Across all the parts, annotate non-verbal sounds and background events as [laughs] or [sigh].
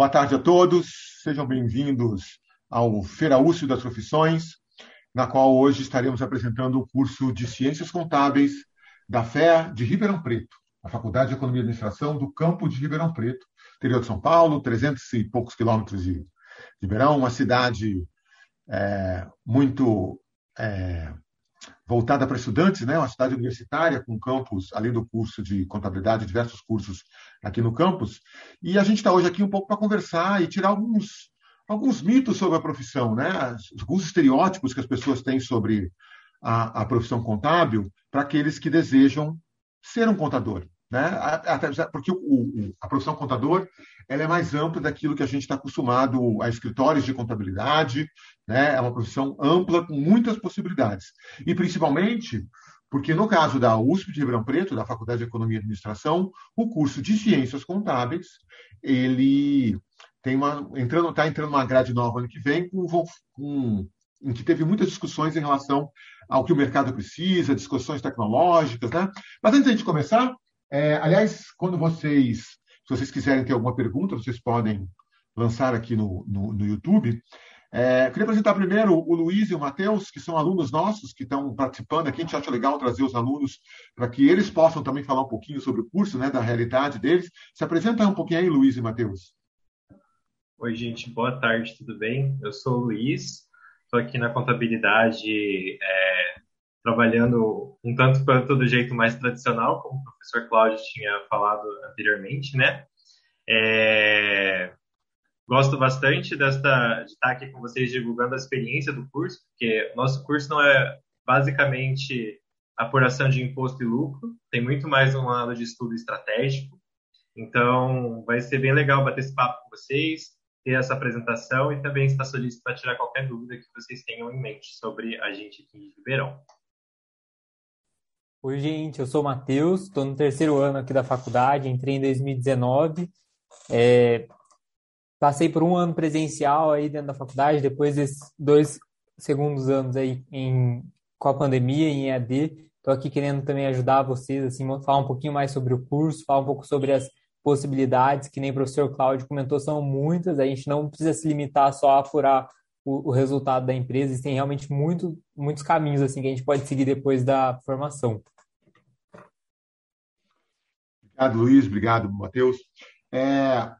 Boa tarde a todos, sejam bem-vindos ao Feira Úcio das Profissões, na qual hoje estaremos apresentando o curso de Ciências Contábeis da FEA de Ribeirão Preto, a Faculdade de Economia e Administração do campo de Ribeirão Preto, interior de São Paulo, 300 e poucos quilômetros de Ribeirão, uma cidade é, muito é, voltada para estudantes, né? uma cidade universitária com campus, além do curso de contabilidade, diversos cursos aqui no campus. E a gente está hoje aqui um pouco para conversar e tirar alguns, alguns mitos sobre a profissão, né? alguns estereótipos que as pessoas têm sobre a, a profissão contábil para aqueles que desejam ser um contador. Né? Porque a profissão contador ela é mais ampla daquilo que a gente está acostumado a escritórios de contabilidade, né? é uma profissão ampla com muitas possibilidades. E principalmente porque no caso da USP de Ribeirão Preto, da Faculdade de Economia e Administração, o curso de Ciências Contábeis, ele tem uma entrando está entrando uma grade nova ano que vem com, com em que teve muitas discussões em relação ao que o mercado precisa, discussões tecnológicas, né? Mas antes de começar, é, aliás, quando vocês, se vocês quiserem ter alguma pergunta, vocês podem lançar aqui no, no, no YouTube. É, queria apresentar primeiro o Luiz e o Matheus, que são alunos nossos que estão participando aqui. A gente acha legal trazer os alunos para que eles possam também falar um pouquinho sobre o curso, né, da realidade deles. Se apresenta um pouquinho aí, Luiz e Matheus. Oi, gente, boa tarde, tudo bem? Eu sou o Luiz, estou aqui na contabilidade é, trabalhando um tanto quanto do jeito mais tradicional, como o professor Cláudio tinha falado anteriormente, né? É... Gosto bastante desta, de estar aqui com vocês divulgando a experiência do curso, porque nosso curso não é basicamente apuração de imposto e lucro, tem muito mais um lado de estudo estratégico. Então, vai ser bem legal bater esse papo com vocês, ter essa apresentação e também estar solícito para tirar qualquer dúvida que vocês tenham em mente sobre a gente aqui em Ribeirão. Oi, gente, eu sou o Matheus, estou no terceiro ano aqui da faculdade, entrei em 2019. É, passei por um ano presencial aí dentro da faculdade, depois desses dois segundos anos aí em, com a pandemia em EAD. Estou aqui querendo também ajudar vocês, assim, falar um pouquinho mais sobre o curso, falar um pouco sobre as possibilidades, que nem o professor Cláudio comentou, são muitas, a gente não precisa se limitar só a apurar o, o resultado da empresa, existem realmente muito, muitos caminhos assim que a gente pode seguir depois da formação. Obrigado, Luiz. Obrigado, Matheus. É,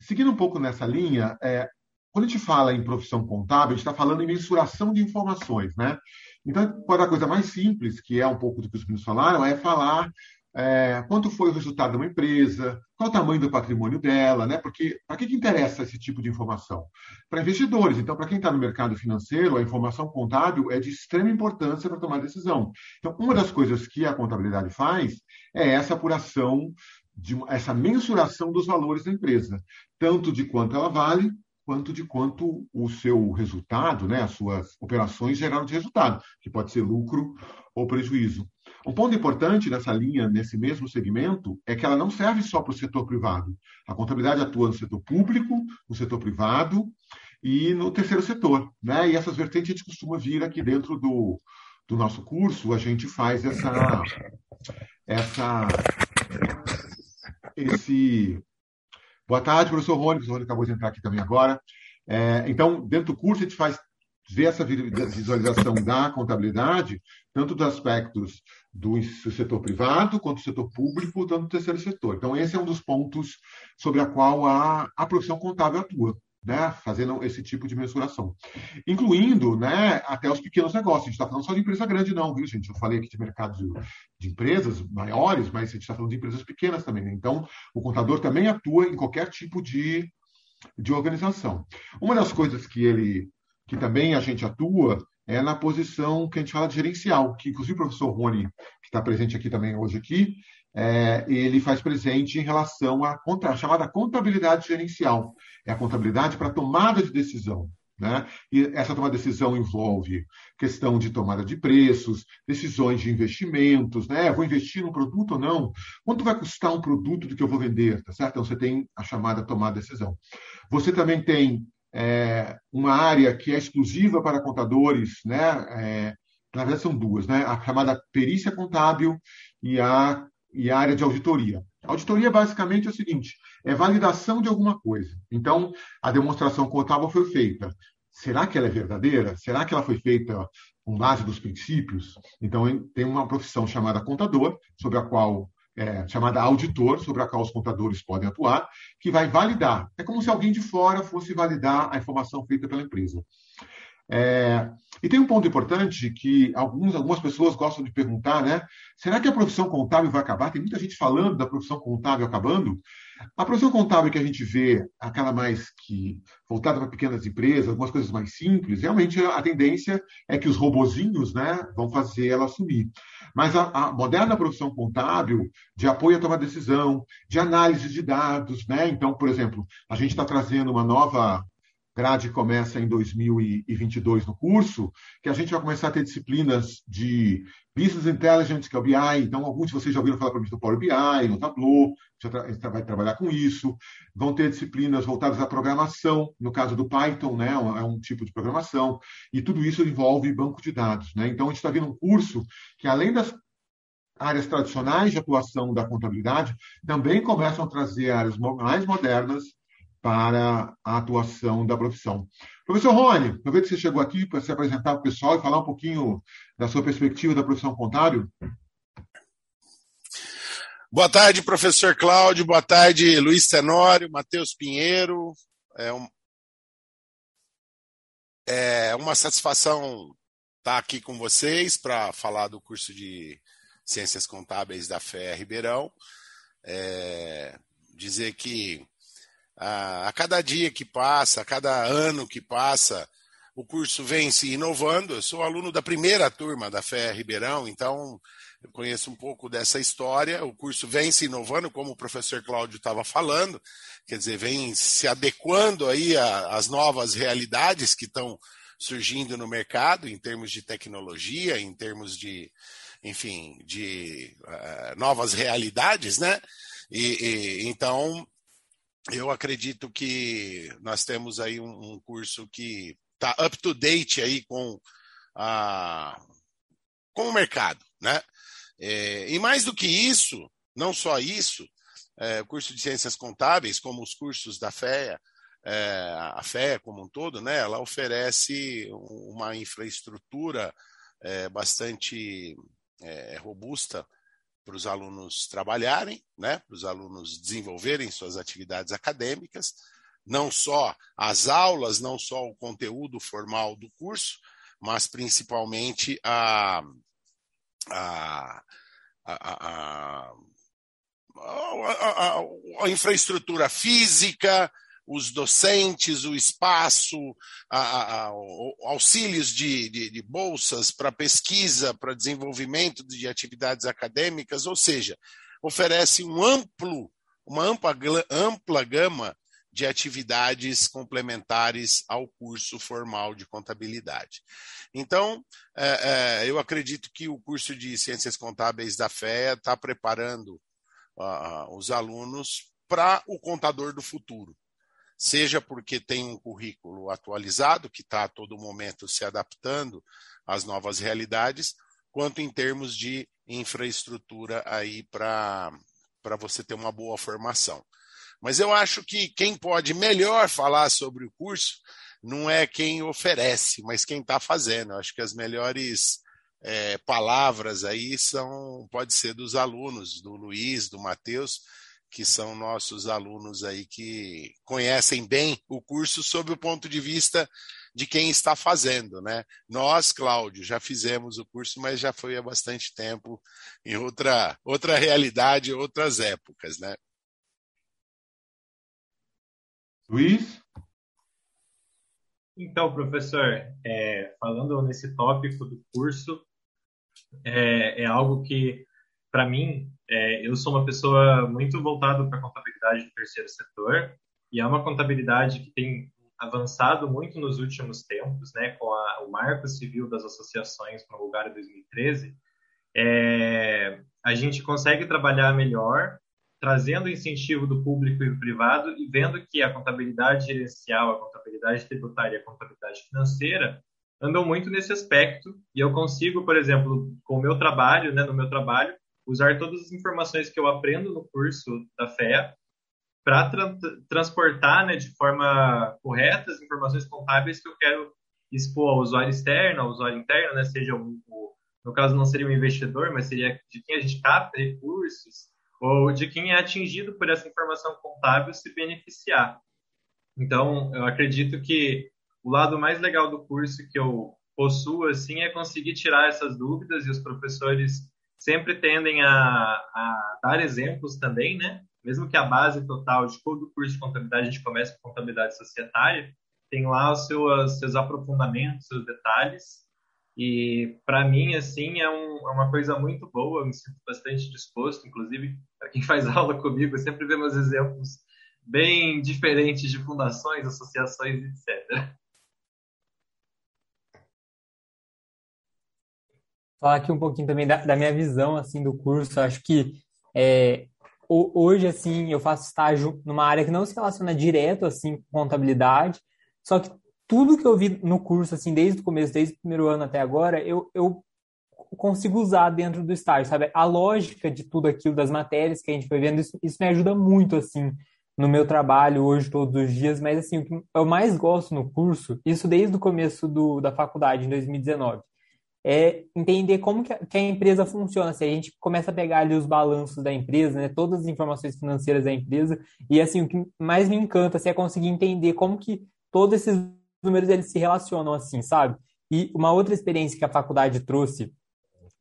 seguindo um pouco nessa linha, é, quando a gente fala em profissão contábil, a gente está falando em mensuração de informações, né? Então, pode a coisa mais simples, que é um pouco do que os meninos falaram, é falar é, quanto foi o resultado de uma empresa, qual o tamanho do patrimônio dela, né? Porque para que, que interessa esse tipo de informação? Para investidores. Então, para quem está no mercado financeiro, a informação contábil é de extrema importância para tomar decisão. Então, uma das coisas que a contabilidade faz é essa apuração, de, essa mensuração dos valores da empresa, tanto de quanto ela vale, quanto de quanto o seu resultado, né, as suas operações geraram de resultado, que pode ser lucro ou prejuízo. Um ponto importante nessa linha, nesse mesmo segmento, é que ela não serve só para o setor privado. A contabilidade atua no setor público, no setor privado e no terceiro setor. Né? E essas vertentes a gente costuma vir aqui dentro do, do nosso curso, a gente faz essa, essa esse. Boa tarde, professor Rony. O professor Rony acabou de entrar aqui também agora. É, então, dentro do curso, a gente faz ver essa visualização da contabilidade, tanto dos aspectos do setor privado, quanto do setor público, tanto do terceiro setor. Então, esse é um dos pontos sobre a qual a, a profissão contábil atua, né? fazendo esse tipo de mensuração. Incluindo né, até os pequenos negócios. A gente está falando só de empresa grande, não, viu, gente? Eu falei aqui de mercado de, de empresas maiores, mas a gente está falando de empresas pequenas também. Né? Então, o contador também atua em qualquer tipo de, de organização. Uma das coisas que ele que também a gente atua é na posição que a gente fala de gerencial, que inclusive o professor Rony, que está presente aqui também hoje aqui, é, ele faz presente em relação à chamada contabilidade gerencial. É a contabilidade para tomada de decisão. Né? E essa tomada de decisão envolve questão de tomada de preços, decisões de investimentos, né? Vou investir num produto ou não? Quanto vai custar um produto do que eu vou vender? Tá certo? Então você tem a chamada tomada de decisão. Você também tem é, uma área que é exclusiva para contadores, né? É, na verdade são duas, né? A chamada perícia contábil e a, e a área de auditoria. Auditoria, basicamente, é o seguinte: é validação de alguma coisa. Então, a demonstração contábil foi feita. Será que ela é verdadeira? Será que ela foi feita com base dos princípios? Então, tem uma profissão chamada contador, sobre a qual é, chamada auditor, sobre a qual os contadores podem atuar, que vai validar. É como se alguém de fora fosse validar a informação feita pela empresa. É, e tem um ponto importante que alguns, algumas pessoas gostam de perguntar, né? Será que a profissão contábil vai acabar? Tem muita gente falando da profissão contábil acabando. A profissão contábil que a gente vê, aquela mais que voltada para pequenas empresas, algumas coisas mais simples, realmente a tendência é que os robozinhos, né, vão fazer ela assumir. Mas a, a moderna profissão contábil, de apoio a tomar decisão, de análise de dados, né? Então, por exemplo, a gente está trazendo uma nova grade começa em 2022 no curso, que a gente vai começar a ter disciplinas de Business Intelligence, que é o BI. Então, alguns de vocês já ouviram falar para mim do Power BI, no Tableau, já a gente vai trabalhar com isso. Vão ter disciplinas voltadas à programação, no caso do Python, né, é um tipo de programação, e tudo isso envolve banco de dados. Né? Então, a gente está vendo um curso que, além das áreas tradicionais de atuação da contabilidade, também começam a trazer áreas mais modernas para a atuação da profissão. Professor Rony, aproveito que você chegou aqui para se apresentar para o pessoal e falar um pouquinho da sua perspectiva da profissão contábil. Boa tarde, professor Cláudio. Boa tarde, Luiz Tenório, Matheus Pinheiro. É, um... é uma satisfação estar aqui com vocês para falar do curso de Ciências Contábeis da FE Ribeirão. É... Dizer que a, cada dia que passa, a cada ano que passa, o curso vem se inovando. Eu sou aluno da primeira turma da FE Ribeirão, então eu conheço um pouco dessa história. O curso vem se inovando, como o professor Cláudio estava falando, quer dizer, vem se adequando aí às novas realidades que estão surgindo no mercado em termos de tecnologia, em termos de, enfim, de uh, novas realidades, né? E, e, então eu acredito que nós temos aí um, um curso que está up to date aí com, a, com o mercado, né? É, e mais do que isso, não só isso, é, o curso de ciências contábeis, como os cursos da FEA, é, a FEA como um todo, né? Ela oferece uma infraestrutura é, bastante é, robusta para os alunos trabalharem, né, para os alunos desenvolverem suas atividades acadêmicas, não só as aulas, não só o conteúdo formal do curso, mas principalmente a, a, a, a, a infraestrutura física, os docentes, o espaço, a, a, auxílios de, de, de bolsas para pesquisa, para desenvolvimento de atividades acadêmicas, ou seja, oferece um amplo, uma ampla, ampla gama de atividades complementares ao curso formal de contabilidade. Então, é, é, eu acredito que o curso de Ciências Contábeis da FEA está preparando uh, os alunos para o contador do futuro seja porque tem um currículo atualizado, que está a todo momento se adaptando às novas realidades, quanto em termos de infraestrutura aí para você ter uma boa formação. Mas eu acho que quem pode melhor falar sobre o curso não é quem oferece, mas quem está fazendo. Eu acho que as melhores é, palavras aí são pode ser dos alunos, do Luiz, do Matheus, que são nossos alunos aí que conhecem bem o curso sob o ponto de vista de quem está fazendo, né? Nós, Cláudio, já fizemos o curso, mas já foi há bastante tempo em outra outra realidade, outras épocas, né? Luiz? Então, professor, é, falando nesse tópico do curso, é, é algo que, para mim, é, eu sou uma pessoa muito voltada para a contabilidade do terceiro setor e é uma contabilidade que tem avançado muito nos últimos tempos, né, com a, o Marco Civil das Associações promulgado em 2013. É, a gente consegue trabalhar melhor, trazendo incentivo do público e do privado e vendo que a contabilidade gerencial, a contabilidade tributária e a contabilidade financeira andam muito nesse aspecto e eu consigo, por exemplo, com o meu trabalho, né, no meu trabalho, usar todas as informações que eu aprendo no curso da FEA para tra transportar né, de forma correta as informações contábeis que eu quero expor ao usuário externo, ao usuário interno, né, seja um, no caso não seria um investidor, mas seria de quem a gente capta recursos ou de quem é atingido por essa informação contábil se beneficiar. Então, eu acredito que o lado mais legal do curso que eu possuo assim é conseguir tirar essas dúvidas e os professores sempre tendem a, a dar exemplos também, né? Mesmo que a base total de todo o curso de contabilidade a gente comece com contabilidade societária, tem lá os seus, seus aprofundamentos, seus detalhes. E para mim, assim, é, um, é, uma coisa muito boa, eu me sinto bastante disposto, inclusive, para quem faz [laughs] aula comigo, eu sempre vê meus exemplos bem diferentes de fundações, associações, etc. Falar aqui um pouquinho também da, da minha visão, assim, do curso, acho que é, hoje, assim, eu faço estágio numa área que não se relaciona direto, assim, com contabilidade, só que tudo que eu vi no curso, assim, desde o começo, desde o primeiro ano até agora, eu, eu consigo usar dentro do estágio, sabe? A lógica de tudo aquilo, das matérias que a gente foi vendo, isso, isso me ajuda muito, assim, no meu trabalho hoje, todos os dias, mas, assim, o que eu mais gosto no curso, isso desde o começo do, da faculdade, em 2019, é entender como que a, empresa funciona. Se a gente começa a pegar ali os balanços da empresa, né, todas as informações financeiras da empresa, e assim, o que mais me encanta assim, é conseguir entender como que todos esses números eles se relacionam assim, sabe? E uma outra experiência que a faculdade trouxe,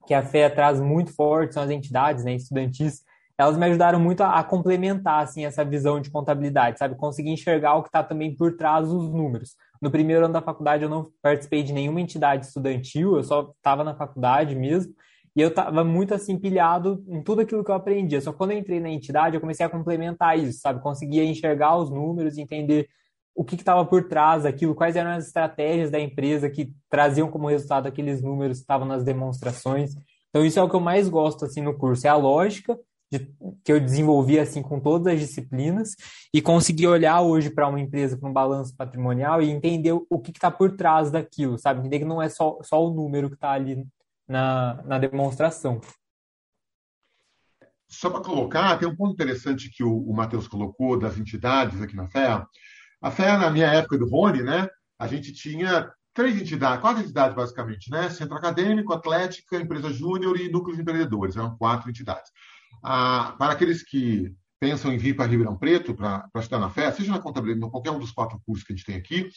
que a FEA traz muito forte, são as entidades né, estudantis, elas me ajudaram muito a, a complementar assim, essa visão de contabilidade, sabe? Conseguir enxergar o que está também por trás dos números. No primeiro ano da faculdade eu não participei de nenhuma entidade estudantil, eu só estava na faculdade mesmo, e eu estava muito assim pilhado em tudo aquilo que eu aprendia. Só quando eu entrei na entidade eu comecei a complementar isso, sabe? Conseguia enxergar os números, entender o que estava por trás daquilo, quais eram as estratégias da empresa que traziam como resultado aqueles números que estavam nas demonstrações. Então isso é o que eu mais gosto assim no curso, é a lógica de, que eu desenvolvi assim com todas as disciplinas e conseguir olhar hoje para uma empresa com um balanço patrimonial e entender o que está por trás daquilo, sabe? Entender que não é só, só o número que está ali na, na demonstração. Só para colocar, tem um ponto interessante que o, o Matheus colocou das entidades aqui na FEA. A FEA, na minha época do Rony, né, a gente tinha três entidades, quatro entidades basicamente, né? Centro Acadêmico, Atlética, Empresa Júnior e Núcleos Empreendedores, eram quatro entidades. Ah, para aqueles que pensam em vir para Ribeirão Preto para estudar na FEA, seja na contabilidade, em qualquer um dos quatro cursos que a gente tem aqui,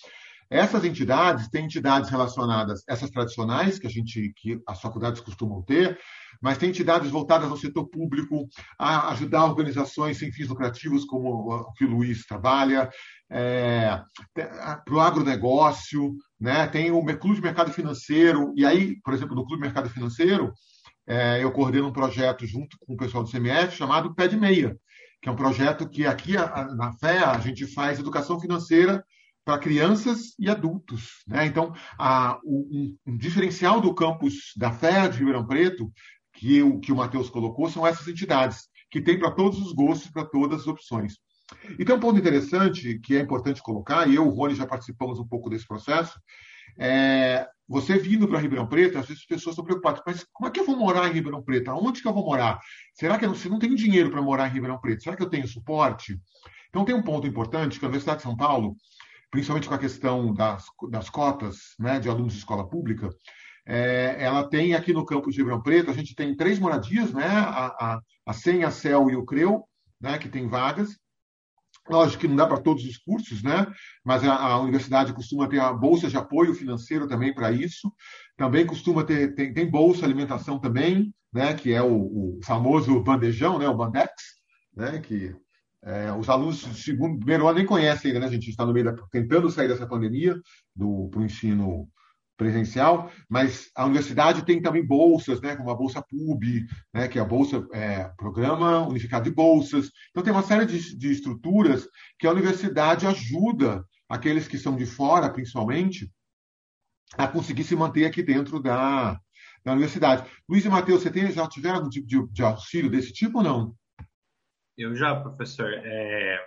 essas entidades têm entidades relacionadas, essas tradicionais, que a gente, que as faculdades costumam ter, mas tem entidades voltadas ao setor público, a ajudar organizações sem fins lucrativos, como o que o Luiz trabalha, é, para o agronegócio, né? tem o Clube de Mercado Financeiro, e aí, por exemplo, no Clube de Mercado Financeiro, é, eu coordeno um projeto junto com o pessoal do CMF chamado Pé de Meia, que é um projeto que aqui na FEA a gente faz educação financeira para crianças e adultos. Né? Então, a, um, um, diferencial do campus da FEA de Ribeirão Preto, que o, que o Matheus colocou, são essas entidades, que tem para todos os gostos, para todas as opções. E tem um ponto interessante que é importante colocar, e eu e o Rony já participamos um pouco desse processo, é, você vindo para Ribeirão Preto, às vezes as pessoas estão preocupadas, mas como é que eu vou morar em Ribeirão Preto? Aonde que eu vou morar? Será que eu não, não tenho dinheiro para morar em Ribeirão Preto? Será que eu tenho suporte? Então tem um ponto importante que a Universidade de São Paulo, principalmente com a questão das, das cotas né, de alunos de escola pública, é, ela tem aqui no campus de Ribeirão Preto, a gente tem três moradias, né, a, a, a SEM, a CEL e o CREU, né, que tem vagas, Lógico que não dá para todos os cursos, né? mas a, a, universidade costuma ter a bolsa de apoio financeiro também para isso. Também costuma ter, tem, tem, bolsa alimentação também, né? que é o, o famoso bandejão, né? o Bandex, né? que é, os alunos do segundo, primeiro ano nem conhecem ainda, né? A gente está no meio da, tentando sair dessa pandemia para o ensino presencial, mas a universidade tem também bolsas, né, como a Bolsa PUB, né, que é a Bolsa é, Programa Unificado de Bolsas. Então, tem uma série de, de estruturas que a universidade ajuda aqueles que são de fora, principalmente, a conseguir se manter aqui dentro da, da universidade. Luiz e Matheus, você tem, já tiveram algum tipo de, de, auxílio desse tipo ou não? Eu já, professor. É,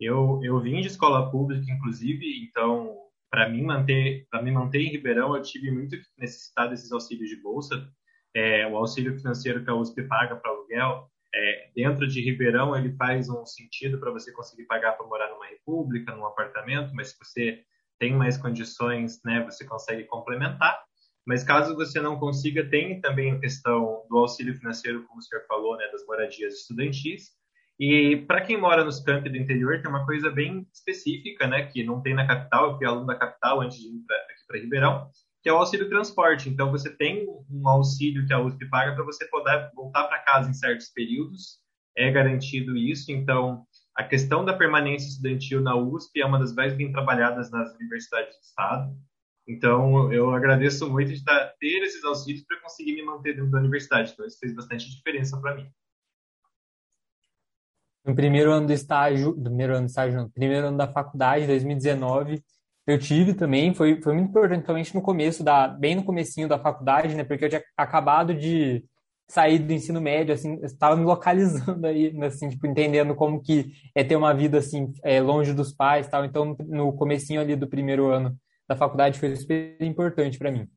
eu, eu vim de escola pública, inclusive, então para mim manter para me manter em Ribeirão eu tive muito que necessitar desses auxílios de bolsa é, o auxílio financeiro que a USP paga para aluguel, é, dentro de Ribeirão ele faz um sentido para você conseguir pagar para morar numa república, num apartamento, mas se você tem mais condições, né, você consegue complementar. Mas caso você não consiga, tem também a questão do auxílio financeiro, como o senhor falou, né, das moradias estudantis. E para quem mora nos campos do interior, tem uma coisa bem específica, né, que não tem na capital, eu fui aluno da capital antes de ir pra, aqui para Ribeirão, que é o auxílio transporte. Então, você tem um auxílio que a USP paga para você poder voltar para casa em certos períodos, é garantido isso. Então, a questão da permanência estudantil na USP é uma das mais bem trabalhadas nas universidades do Estado. Então, eu agradeço muito de ter esses auxílios para conseguir me manter dentro da universidade. Então, isso fez bastante diferença para mim. No primeiro ano do estágio, do primeiro ano do estágio, no primeiro ano da faculdade, 2019, eu tive também, foi, foi muito importante, principalmente no começo, da, bem no comecinho da faculdade, né? Porque eu tinha acabado de sair do ensino médio, assim, estava me localizando aí, assim, tipo, entendendo como que é ter uma vida, assim, é, longe dos pais tal. Então, no comecinho ali do primeiro ano da faculdade foi super importante para mim.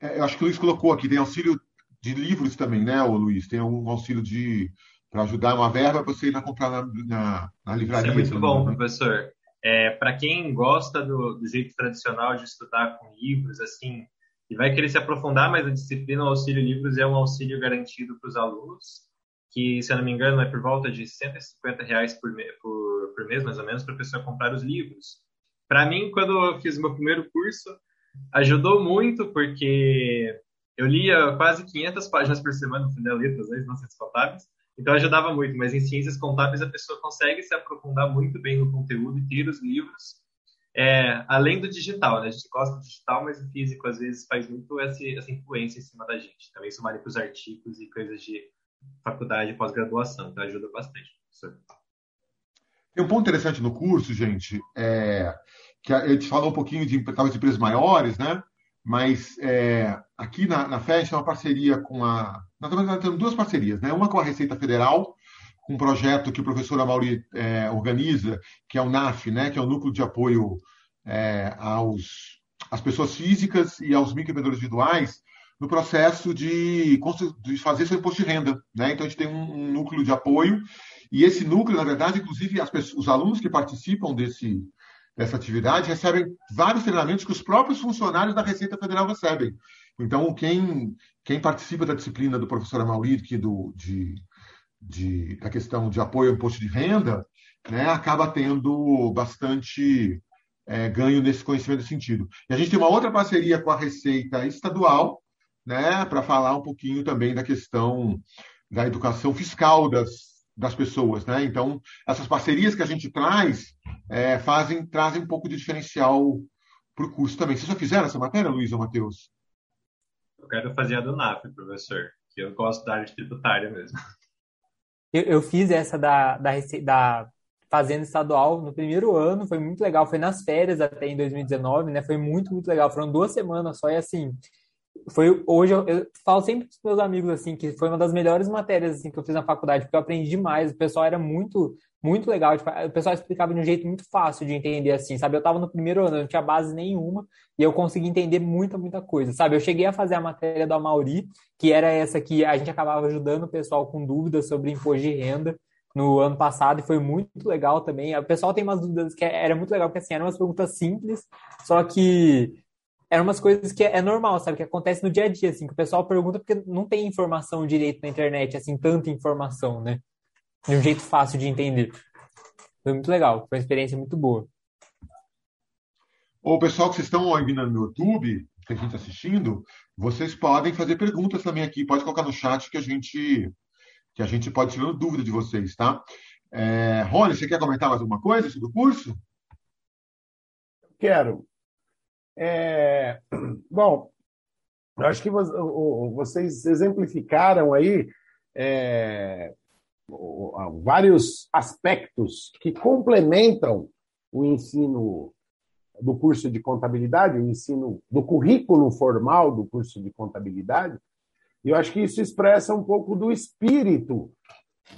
É, eu acho que o Luiz colocou aqui, tem auxílio de livros também, né, o Luiz? Tem um auxílio de para ajudar uma verba para você ir na comprar na, na, na livraria. Isso é muito bom, né? professor. É, para quem gosta do, do, jeito tradicional de estudar com livros, assim, e vai querer se aprofundar mais na disciplina, o auxílio livros é um auxílio garantido para os alunos, que, se eu não me engano, é por volta de 150 reais por, por, por mês, mais ou menos, para a pessoa comprar os livros. Para mim, quando eu fiz meu primeiro curso, ajudou muito, porque eu lia quase 500 páginas por semana, no final letras, né, não ciências contábeis, então ajudava muito, mas em ciências contábeis a pessoa consegue se aprofundar muito bem no conteúdo e ter os livros, é, além do digital, né? A gente gosta do digital, mas o físico às vezes faz muito essa, essa influência em cima da gente. Também isso vale para os artigos e coisas de faculdade pós-graduação, então ajuda bastante, professor. Tem um ponto interessante no curso, gente, é, que a gente falou um pouquinho de talvez empresas maiores, né? Mas é, aqui na, na tem uma parceria com a. Nós temos duas parcerias, né? Uma com a Receita Federal, com um projeto que o professor Amauri é, organiza, que é o NAF, né? Que é o Núcleo de Apoio é, aos, às pessoas físicas e aos microempreendedores individuais no processo de, de, fazer seu imposto de renda. Né? Então, a gente tem um, um núcleo de apoio, e esse núcleo, na verdade, inclusive, os alunos que participam desse, dessa atividade recebem vários treinamentos que os próprios funcionários da Receita Federal recebem. Então, quem, quem participa da disciplina do professor Amaury, que do, de, de, da questão de apoio ao imposto de renda, né, acaba tendo bastante é, ganho nesse conhecimento nesse sentido. E a gente tem uma outra parceria com a Receita Estadual, né, para falar um pouquinho também da questão da educação fiscal das, das pessoas, né? Então, essas parcerias que a gente traz é, fazem trazem um pouco de diferencial para o curso também. Vocês já fizeram essa matéria, Luiz ou Matheus? Eu quero fazer a do NAF, professor, que eu gosto da área tributária mesmo. Eu, eu fiz essa da, da, da Fazenda Estadual no primeiro ano, foi muito legal, foi nas férias até em 2019, né? Foi muito, muito legal. Foram duas semanas só e assim, foi hoje eu, eu, falo sempre para meus amigos assim que foi uma das melhores matérias assim que eu fiz na faculdade porque eu aprendi demais. O pessoal era muito muito legal. Tipo, o pessoal explicava de um jeito muito fácil de entender assim sabe? Eu estava no primeiro ano não tinha base nenhuma e eu consegui entender muita muita coisa sabe? Eu cheguei a fazer a matéria do Amauri que era essa que a gente acabava ajudando o pessoal com dúvidas sobre imposto de renda no ano passado e foi muito legal também. O pessoal tem umas dúvidas que era muito legal, porque assim, eram umas perguntas simples, só que eram umas coisas que é normal, sabe? Que acontece no dia a dia, assim, que o pessoal pergunta porque não tem informação direito na internet, assim, tanta informação, né? De um jeito fácil de entender. Foi muito legal, foi uma experiência muito boa. O pessoal que vocês estão ouvindo no YouTube, que a gente está assistindo, vocês podem fazer perguntas também aqui, pode colocar no chat que a gente que a gente pode tirar dúvida de vocês, tá? É, Rony, você quer comentar mais alguma coisa sobre o curso? Quero. É, bom, acho que vocês exemplificaram aí é, vários aspectos que complementam o ensino do curso de contabilidade, o ensino do currículo formal do curso de contabilidade. E eu acho que isso expressa um pouco do espírito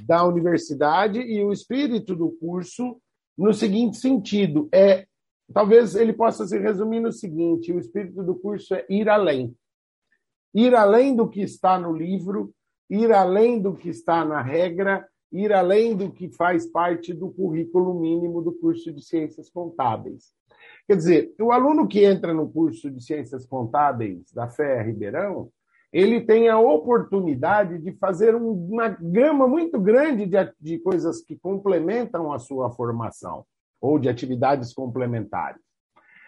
da universidade e o espírito do curso no seguinte sentido: é talvez ele possa se resumir no seguinte: o espírito do curso é ir além. Ir além do que está no livro, ir além do que está na regra, ir além do que faz parte do currículo mínimo do curso de Ciências Contábeis. Quer dizer, o aluno que entra no curso de Ciências Contábeis da FEA Ribeirão, ele tem a oportunidade de fazer uma gama muito grande de, de coisas que complementam a sua formação, ou de atividades complementares.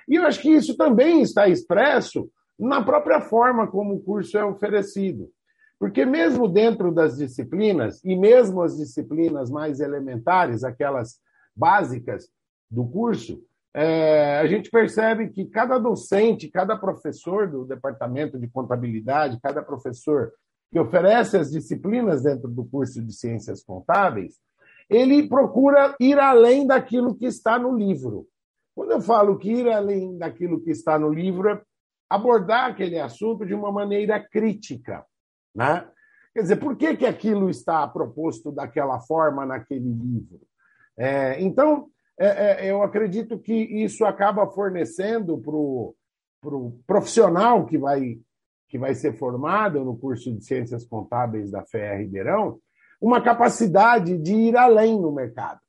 E eu acho que isso também está expresso na própria forma como o curso é oferecido. Porque, mesmo dentro das disciplinas, e mesmo as disciplinas mais elementares, aquelas básicas do curso, é, a gente percebe que cada docente, cada professor do departamento de contabilidade, cada professor que oferece as disciplinas dentro do curso de ciências contábeis, ele procura ir além daquilo que está no livro. Quando eu falo que ir além daquilo que está no livro é abordar aquele assunto de uma maneira crítica. Né? Quer dizer, por que, que aquilo está proposto daquela forma naquele livro? É, então, é, é, eu acredito que isso acaba fornecendo para o pro profissional que vai, que vai ser formado no curso de Ciências Contábeis da FER Ribeirão uma capacidade de ir além no mercado.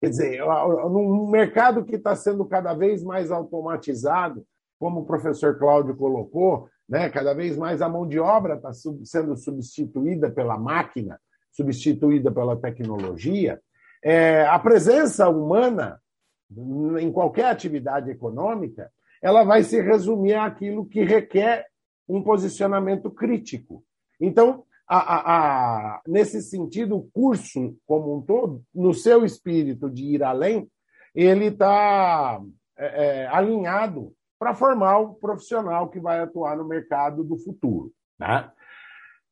Quer dizer, num mercado que está sendo cada vez mais automatizado, como o professor Cláudio colocou, né? Cada vez mais a mão de obra está sendo substituída pela máquina, substituída pela tecnologia. É, a presença humana em qualquer atividade econômica, ela vai se resumir àquilo que requer um posicionamento crítico. Então, a, a, a, nesse sentido, o curso como um todo, no seu espírito de ir além, ele está é, é, alinhado para formar o profissional que vai atuar no mercado do futuro. Né?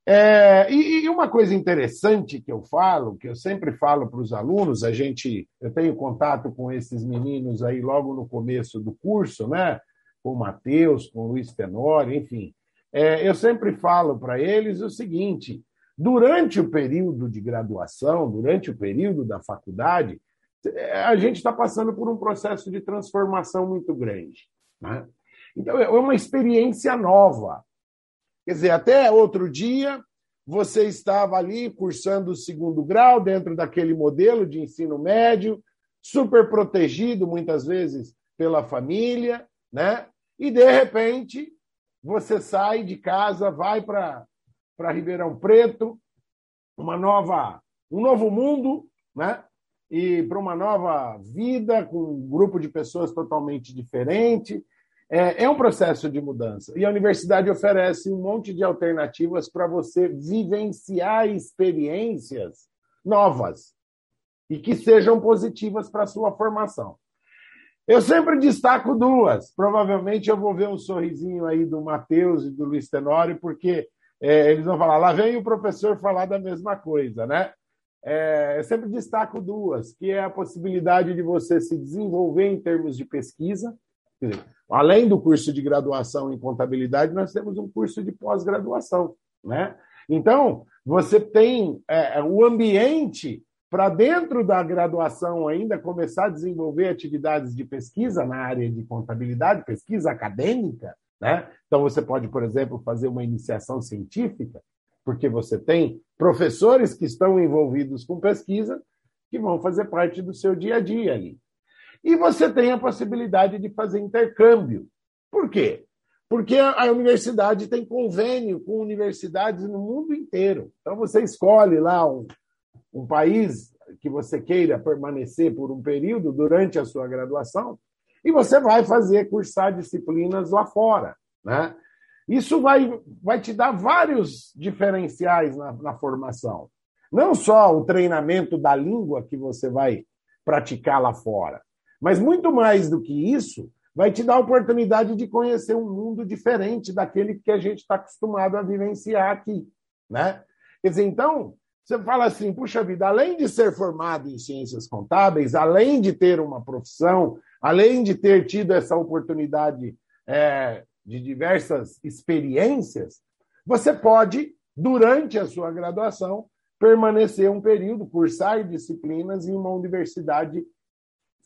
É, e, e, uma coisa interessante que eu falo, que eu sempre falo para os alunos, a gente, eu tenho contato com esses meninos aí logo no começo do curso, né? Com o Matheus, com o Luiz Tenório, enfim. É, eu sempre falo para eles o seguinte: durante o período de graduação, durante o período da faculdade, a gente está passando por um processo de transformação muito grande. Né? Então, é uma experiência nova. Quer dizer, até outro dia, você estava ali cursando o segundo grau, dentro daquele modelo de ensino médio, super protegido, muitas vezes, pela família, né? E, de repente, você sai de casa, vai para Ribeirão Preto, uma nova, um novo mundo, né? e para uma nova vida com um grupo de pessoas totalmente diferente. É, é um processo de mudança. E a universidade oferece um monte de alternativas para você vivenciar experiências novas e que sejam positivas para a sua formação. Eu sempre destaco duas. Provavelmente eu vou ver um sorrisinho aí do Matheus e do Luiz Tenório, porque é, eles vão falar, lá vem o professor falar da mesma coisa, né? é, eu sempre destaco duas, que é a possibilidade de você se desenvolver em termos de pesquisa. além do curso de graduação em contabilidade, nós temos um curso de pós-graduação. Né? Então, você tem é, o ambiente para dentro da graduação ainda começar a desenvolver atividades de pesquisa na área de contabilidade, pesquisa acadêmica. Né? Então, você pode, por exemplo, fazer uma iniciação científica, porque você tem professores que estão envolvidos com pesquisa que vão fazer parte do seu dia a dia ali. E você tem a possibilidade de fazer intercâmbio. Por quê? Porque a universidade tem convênio com universidades no mundo inteiro. Então você escolhe lá um, um país que você queira permanecer por um período durante a sua graduação e você vai fazer cursar disciplinas lá fora, né? Isso vai, vai te dar vários diferenciais na, na formação. Não só o treinamento da língua que você vai praticar lá fora, mas muito mais do que isso, vai te dar a oportunidade de conhecer um mundo diferente daquele que a gente está acostumado a vivenciar aqui. Né? Quer dizer, então, você fala assim, puxa vida, além de ser formado em ciências contábeis, além de ter uma profissão, além de ter tido essa oportunidade é, de diversas experiências, você pode, durante a sua graduação, permanecer um período, cursar disciplinas em uma universidade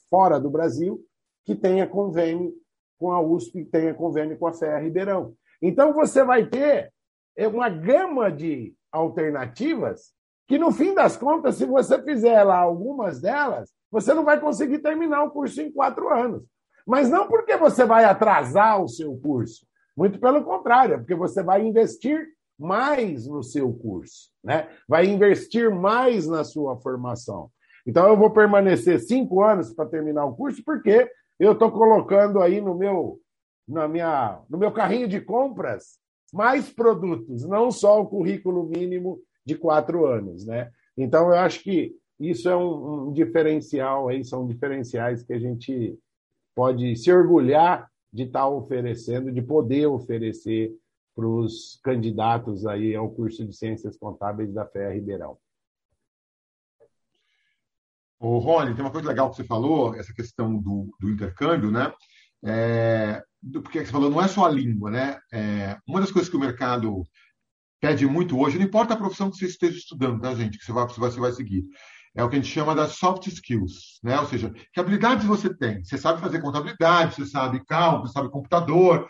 fora do Brasil, que tenha convênio com a USP, que tenha convênio com a FEA Ribeirão. Então, você vai ter uma gama de alternativas que, no fim das contas, se você fizer lá algumas delas, você não vai conseguir terminar o curso em quatro anos. Mas não porque você vai atrasar o seu curso, muito pelo contrário, é porque você vai investir mais no seu curso, né? vai investir mais na sua formação. Então, eu vou permanecer cinco anos para terminar o curso, porque eu estou colocando aí no meu, na minha, no meu carrinho de compras mais produtos, não só o currículo mínimo de quatro anos. Né? Então, eu acho que isso é um, um diferencial, aí, são diferenciais que a gente pode se orgulhar de estar tá oferecendo, de poder oferecer para os candidatos aí ao curso de Ciências Contábeis da FEA Ribeirão. Ô, Rony, tem uma coisa legal que você falou, essa questão do, do intercâmbio, né? É, porque você falou, não é só a língua, né? É, uma das coisas que o mercado pede muito hoje, não importa a profissão que você esteja estudando, tá, gente? Que você vai, você vai seguir é o que a gente chama das soft skills, né? Ou seja, que habilidades você tem? Você sabe fazer contabilidade, você sabe cálculo, você sabe computador,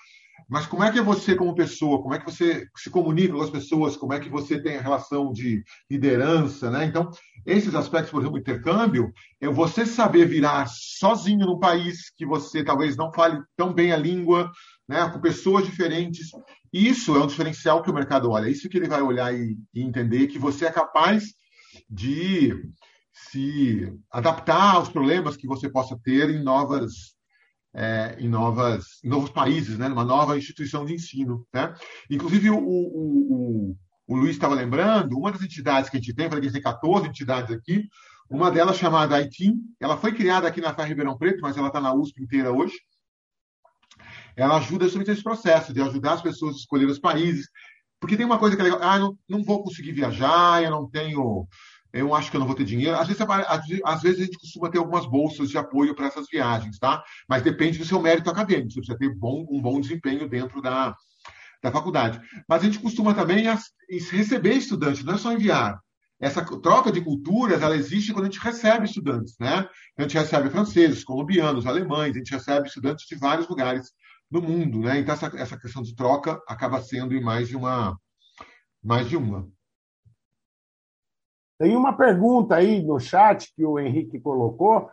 mas como é que é você como pessoa? Como é que você se comunica com as pessoas? Como é que você tem a relação de liderança, né? Então, esses aspectos, por exemplo, intercâmbio, é você saber virar sozinho no país que você talvez não fale tão bem a língua, né? Com pessoas diferentes. Isso é um diferencial que o mercado olha. Isso que ele vai olhar e, e entender que você é capaz de se adaptar aos problemas que você possa ter em novas é, em novas em novos países, né? Numa nova instituição de ensino, né? Inclusive o, o, o, o Luiz estava lembrando, uma das entidades que a gente tem, que a tem 14 entidades aqui, uma delas chamada ITIM, ela foi criada aqui na Ferra Ribeirão Preto, mas ela está na USP inteira hoje. Ela ajuda justamente esse processo de ajudar as pessoas a escolher os países, porque tem uma coisa que é legal, ah, não, não vou conseguir viajar, eu não tenho eu acho que eu não vou ter dinheiro. Às vezes, às vezes a gente costuma ter algumas bolsas de apoio para essas viagens, tá? Mas depende do seu mérito acadêmico. Você precisa ter bom, um bom desempenho dentro da, da faculdade. Mas a gente costuma também receber estudantes, não é só enviar. Essa troca de culturas, ela existe quando a gente recebe estudantes, né? A gente recebe franceses, colombianos, alemães, a gente recebe estudantes de vários lugares do mundo, né? Então essa, essa questão de troca acaba sendo em mais de uma, mais de uma. Tem uma pergunta aí no chat que o Henrique colocou.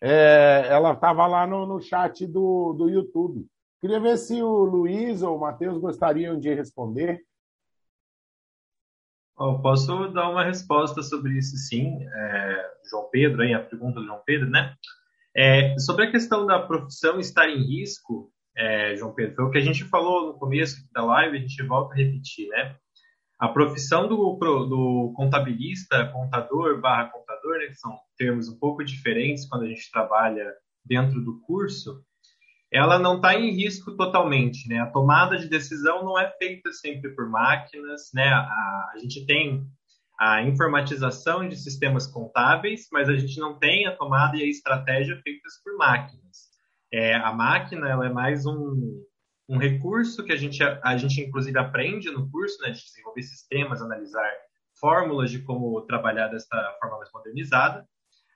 É, ela estava lá no, no chat do, do YouTube. Queria ver se o Luiz ou o Matheus gostariam de responder. Oh, posso dar uma resposta sobre isso, sim. É, João Pedro, aí, a pergunta do João Pedro, né? É, sobre a questão da profissão estar em risco, é, João Pedro, foi o que a gente falou no começo da live, a gente volta a repetir, né? A profissão do, do contabilista, contador barra contador, né, que são termos um pouco diferentes quando a gente trabalha dentro do curso, ela não está em risco totalmente, né? A tomada de decisão não é feita sempre por máquinas, né? A, a, gente tem a informatização de sistemas contábeis, mas a gente não tem a tomada e a estratégia feitas por máquinas. É, a máquina ela é mais um, um recurso que a gente, a gente inclusive aprende no curso, né, de desenvolver sistemas, analisar fórmulas de como trabalhar dessa forma mais modernizada,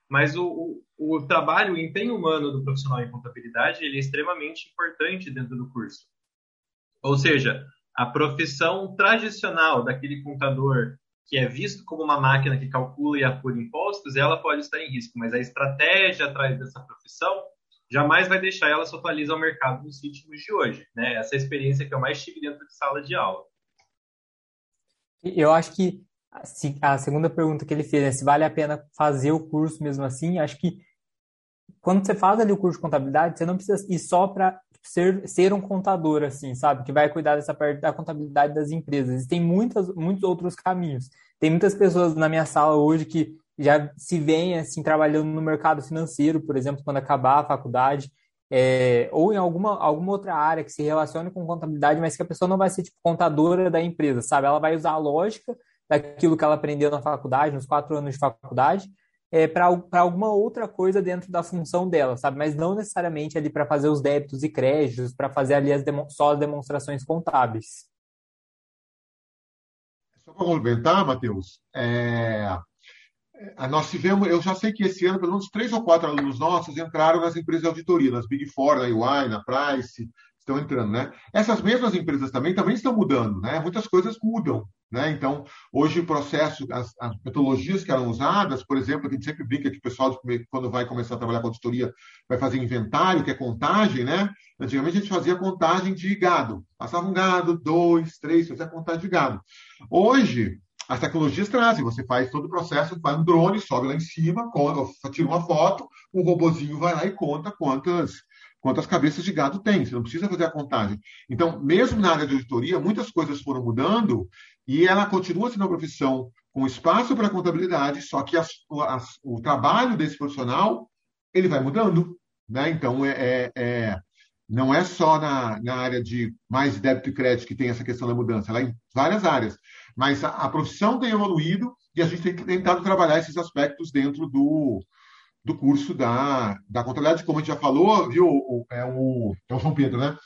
mas o, o, o trabalho, o empenho humano do profissional em contabilidade, ele é extremamente importante dentro do curso. Ou seja, a profissão tradicional daquele contador que é visto como uma máquina que calcula e apura impostos, ela pode estar em risco, mas a estratégia atrás dessa profissão jamais vai deixar ela se atualizar ao mercado nos ritmos de hoje. Né? Essa é a experiência que eu mais tive dentro de sala de aula. Eu acho que a segunda pergunta que ele fez, né, se vale a pena fazer o curso mesmo assim, acho que quando você faz ali o curso de contabilidade, você não precisa ir só para ser, ser um contador, assim, sabe? Que vai cuidar dessa parte da contabilidade das empresas. Existem muitas, muitos outros caminhos. Tem muitas pessoas na minha sala hoje que já se vem assim trabalhando no mercado financeiro, por exemplo, quando acabar a faculdade, é, ou em alguma, alguma outra área que se relacione com contabilidade, mas que a pessoa não vai ser tipo contadora da empresa, sabe? Ela vai usar a lógica daquilo que ela aprendeu na faculdade, nos quatro anos de faculdade, é, para alguma outra coisa dentro da função dela, sabe? Mas não necessariamente ali para fazer os débitos e créditos, para fazer ali as só as demonstrações contábeis. Só para complementar, Matheus, é, É, nós tivemos, eu já sei que esse ano, pelo menos três ou quatro alunos nossos entraram nas empresas de auditoria, nas Big Four, na UI, na Price, estão entrando, né? Essas mesmas empresas também também estão mudando, né? Muitas coisas mudam, né? Então, hoje o processo, as, as, metodologias que eram usadas, por exemplo, a gente sempre brinca que o pessoal quando vai começar a trabalhar com auditoria vai fazer inventário, que é contagem, né? Antigamente a gente fazia contagem de gado, passava um gado, dois, três, fazia contagem de gado. Hoje as tecnologias trazem, você faz todo o processo, vai um drone, sobe lá em cima, tira uma foto, um robozinho vai lá e conta quantas quantas cabeças de gado tem, você não precisa fazer a contagem. Então, mesmo na área de auditoria, muitas coisas foram mudando e ela continua sendo uma profissão com espaço para contabilidade, só que as, as, o trabalho desse profissional ele vai mudando. Né? Então, é, é, é, não é só na, na área de mais débito e crédito que tem essa questão da mudança, ela é em várias áreas. Mas a, a profissão tem evoluído e a gente tem tentado trabalhar esses aspectos dentro do, do curso da, da contabilidade, como a gente já falou, viu? É o, é o João Pedro, né?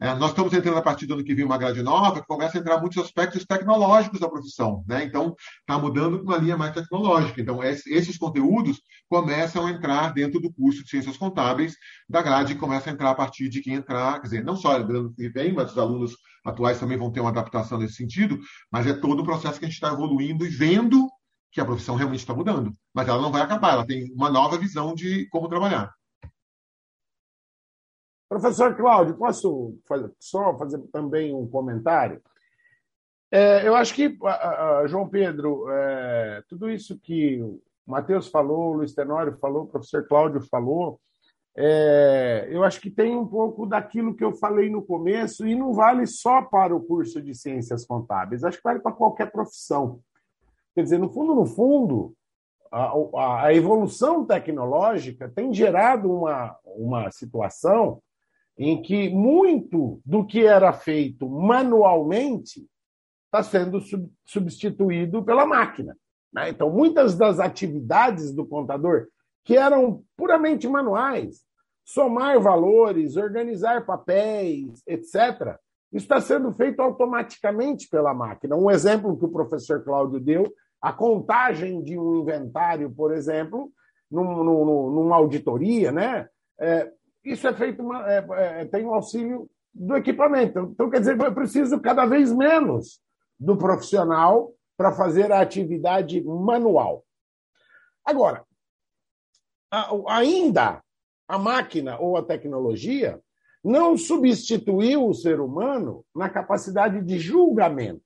É, nós estamos entrando a partir do ano que vem uma grade nova que começa a entrar muitos aspectos tecnológicos da profissão, né? Então, está mudando para uma linha mais tecnológica. Então, esses conteúdos começam a entrar dentro do curso de Ciências Contábeis da grade começa a entrar a partir de quem entrar, quer dizer, não só do ano que vem, mas os alunos atuais também vão ter uma adaptação nesse sentido, mas é todo o processo que a gente está evoluindo e vendo que a profissão realmente está mudando. Mas ela não vai acabar, ela tem uma nova visão de como trabalhar. Professor Cláudio, posso fazer, só fazer também um comentário? É, eu acho que, a, a, João Pedro, é, tudo isso que o Matheus falou, o Luiz Tenório falou, o professor Cláudio falou, é, eu acho que tem um pouco daquilo que eu falei no começo, e não vale só para o curso de Ciências Contábeis, acho que vale para qualquer profissão. Quer dizer, no fundo, no fundo, a, a evolução tecnológica tem gerado uma, uma situação em que muito do que era feito manualmente está sendo sub, substituído pela máquina. Né? Então, muitas das atividades do contador que eram puramente manuais, somar valores, organizar papéis, etc., está sendo feito automaticamente pela máquina. Um exemplo que o professor Cláudio deu a contagem de um inventário, por exemplo, num, num, numa auditoria, né? É, isso é feito, uma, é, é, tem um auxílio do equipamento. Então, quer dizer, eu preciso cada vez menos do profissional para fazer a atividade manual. Agora, ainda a máquina ou a tecnologia não substituiu o ser humano na capacidade de julgamento.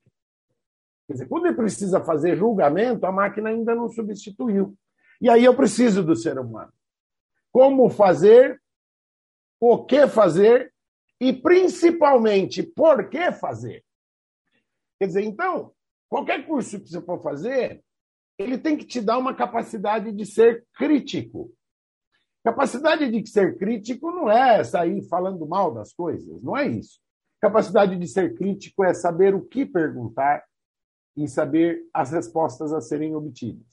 Quer dizer, quando ele precisa fazer julgamento, a máquina ainda não substituiu. E aí eu preciso do ser humano. Como fazer, o que fazer e principalmente por que fazer. Quer dizer, então, qualquer curso que você for fazer, ele tem que te dar uma capacidade de ser crítico. Capacidade de ser crítico não é sair falando mal das coisas, não é isso. Capacidade de ser crítico é saber o que perguntar, em saber as respostas a serem obtidas.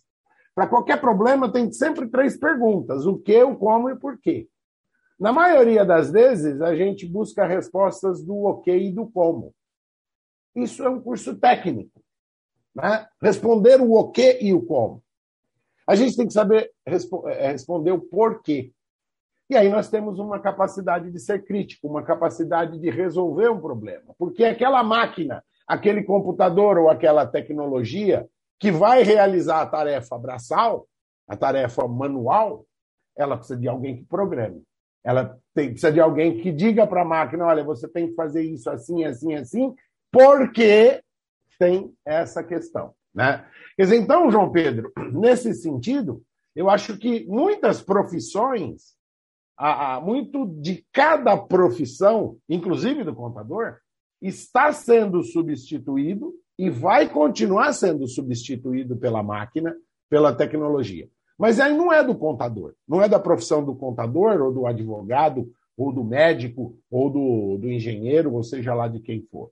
Para qualquer problema, tem sempre três perguntas: o que, o como e o porquê. Na maioria das vezes, a gente busca respostas do o que e do como. Isso é um curso técnico. Né? Responder o o que e o como. A gente tem que saber é, responder o porquê. E aí nós temos uma capacidade de ser crítico, uma capacidade de resolver um problema. Porque aquela máquina aquele computador ou aquela tecnologia que vai realizar a tarefa braçal, a tarefa manual, ela precisa de alguém que programe. Ela tem, precisa de alguém que diga para a máquina: olha, você tem que fazer isso assim, assim, assim, porque tem essa questão. Né? Dizer, então, João Pedro, nesse sentido, eu acho que muitas profissões, muito de cada profissão, inclusive do contador, está sendo substituído e vai continuar sendo substituído pela máquina, pela tecnologia. Mas aí não é do contador, não é da profissão do contador, ou do advogado, ou do médico, ou do, do engenheiro, ou seja lá de quem for.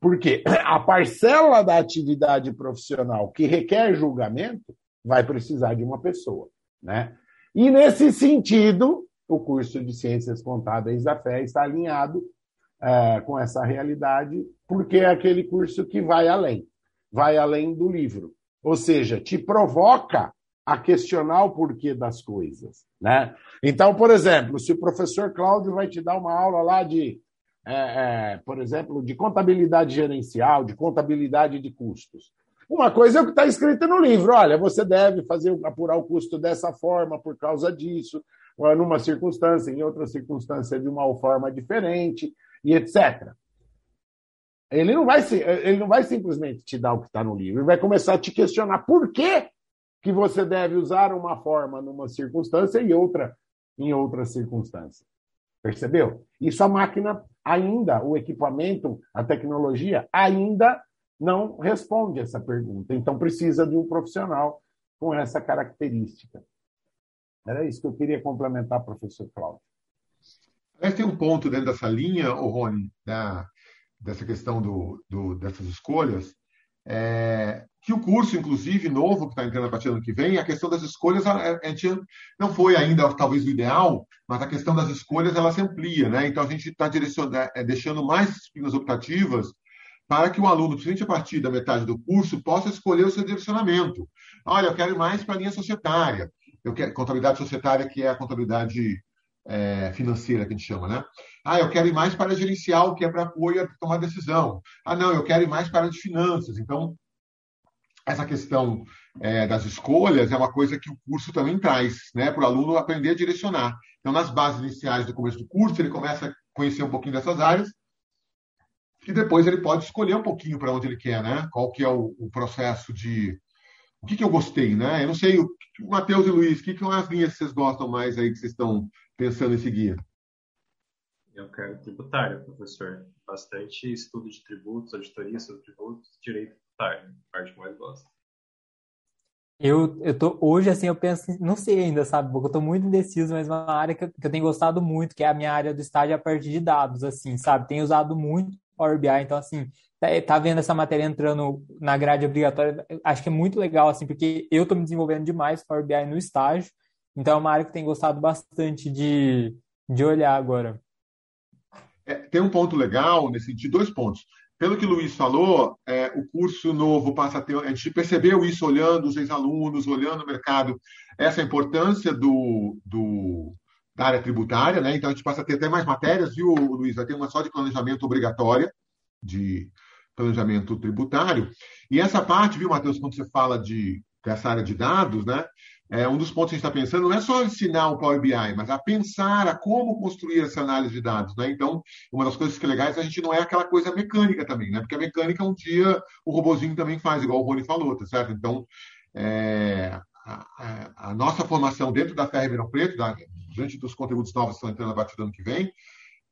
Porque a parcela da atividade profissional que requer julgamento vai precisar de uma pessoa. Né? E, nesse sentido, o curso de Ciências Contábeis da Fé está alinhado é, com essa realidade, porque é aquele curso que vai além, vai além do livro. Ou seja, te provoca a questionar o porquê das coisas. Né? Então, por exemplo, se o professor Cláudio vai te dar uma aula lá de, é, é, por exemplo, de contabilidade gerencial, de contabilidade de custos. Uma coisa é o que está escrito no livro: olha, você deve fazer apurar o custo dessa forma por causa disso, numa circunstância, em outra circunstância de uma forma diferente, e etc. Ele não vai, ele não vai simplesmente te dar o que está no livro, ele vai começar a te questionar por que, que você deve usar uma forma numa circunstância e outra em outra circunstância. Percebeu? Isso a máquina ainda, o equipamento, a tecnologia ainda não responde essa pergunta. Então precisa de um profissional com essa característica. Era isso que eu queria complementar, professor Cláudio. Mas tem um ponto dentro dessa linha, Rony, da, dessa questão do, do, dessas escolhas, é, que o curso, inclusive, novo, que está entrando a partir do ano que vem, a questão das escolhas, a, a, gente não foi ainda talvez o ideal, mas a questão das escolhas ela se amplia, né? Então a gente está é, deixando mais disciplinas optativas para que o aluno, principalmente a partir da metade do curso, possa escolher o seu direcionamento. Olha, eu quero mais para a linha societária, eu quero contabilidade societária, que é a contabilidade é, financeira que a gente chama, né? Ah, eu quero ir mais para gerencial, que é para apoio a tomar decisão. Ah, não, eu quero ir mais para de finanças. Então, essa questão é, das escolhas é uma coisa que o curso também traz, né? Para o aluno aprender a direcionar. Então, nas bases iniciais do começo do curso, ele começa a conhecer um pouquinho dessas áreas e depois ele pode escolher um pouquinho para onde ele quer, né? Qual que é o, o processo de o que, que eu gostei, né? Eu não sei, o, Matheus e Luiz, o que, que são as linhas que vocês gostam mais aí que vocês estão pensando em seguir? Eu quero tributário, professor. Bastante estudo de tributos, auditoria sobre tributos, direito tributário, parte que mais gosto. Eu, eu tô, hoje, assim, eu penso, não sei ainda, sabe, porque eu tô muito indeciso, mas uma área que eu, que eu tenho gostado muito, que é a minha área do estágio a partir de dados, assim, sabe? Tenho usado muito Power BI, então, assim, tá, tá vendo essa matéria entrando na grade obrigatória, acho que é muito legal, assim, porque eu tô me desenvolvendo demais Power BI no estágio, então é uma área que tenho gostado bastante de, de olhar agora. É, tem um ponto legal nesse sentido, dois pontos. Pelo que o Luiz falou, é, o curso novo passa a ter. A gente percebeu isso olhando os ex-alunos, olhando o mercado, essa importância do, do, da área tributária, né? Então a gente passa a ter até mais matérias, viu, Luiz? Vai ter uma só de planejamento obrigatória, de planejamento tributário. E essa parte, viu, Matheus, quando você fala de dessa área de dados, né? É, um dos pontos que a gente está pensando não é só ensinar o Power BI, mas a pensar a como construir essa análise de dados. Né? Então, uma das coisas que é legais é a gente não é aquela coisa mecânica também, né? porque a mecânica um dia o robozinho também faz, igual o Rony falou, tá certo? Então, é, a, a, nossa formação dentro da Ferro Ribeirão Preto, da, diante dos conteúdos novos que estão entrando a partir do ano que vem,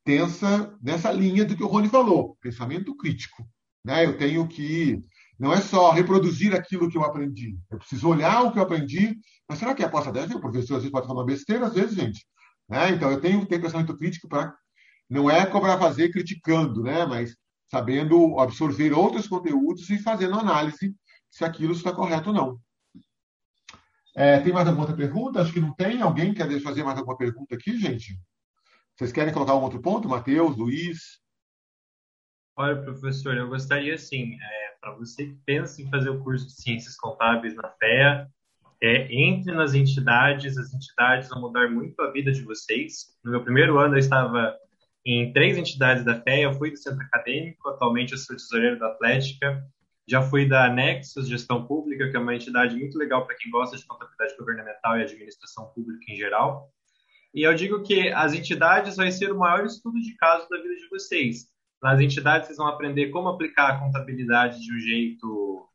pensa nessa linha do que o Rony falou, pensamento crítico. Né? Eu tenho que não é só reproduzir aquilo que eu aprendi. Eu preciso olhar o que eu aprendi. Mas será que é a possa deve? O professor às vezes pode falar uma besteira, às vezes, gente. Né? Então, eu tenho que ter pensamento crítico para. Não é cobrar fazer criticando, né? mas sabendo absorver outros conteúdos e fazendo análise se aquilo está correto ou não. É, tem mais alguma outra pergunta? Acho que não tem. Alguém quer fazer mais alguma pergunta aqui, gente? Vocês querem colocar um outro ponto? Matheus, Luiz? Olha, professor, eu gostaria, assim, é para você que pensa em fazer o curso de Ciências Contábeis na FEA, é, entre nas entidades, as entidades vão mudar muito a vida de vocês. No meu primeiro ano, eu estava em três entidades da FEA, eu fui do Centro Acadêmico, atualmente eu sou tesoureiro da Atlética, já fui da Nexus Gestão Pública, que é uma entidade muito legal para quem gosta de contabilidade governamental e administração pública em geral. E eu digo que as entidades vai ser o maior estudo de caso da vida de vocês. Nas entidades, vocês vão aprender como aplicar a contabilidade de um jeito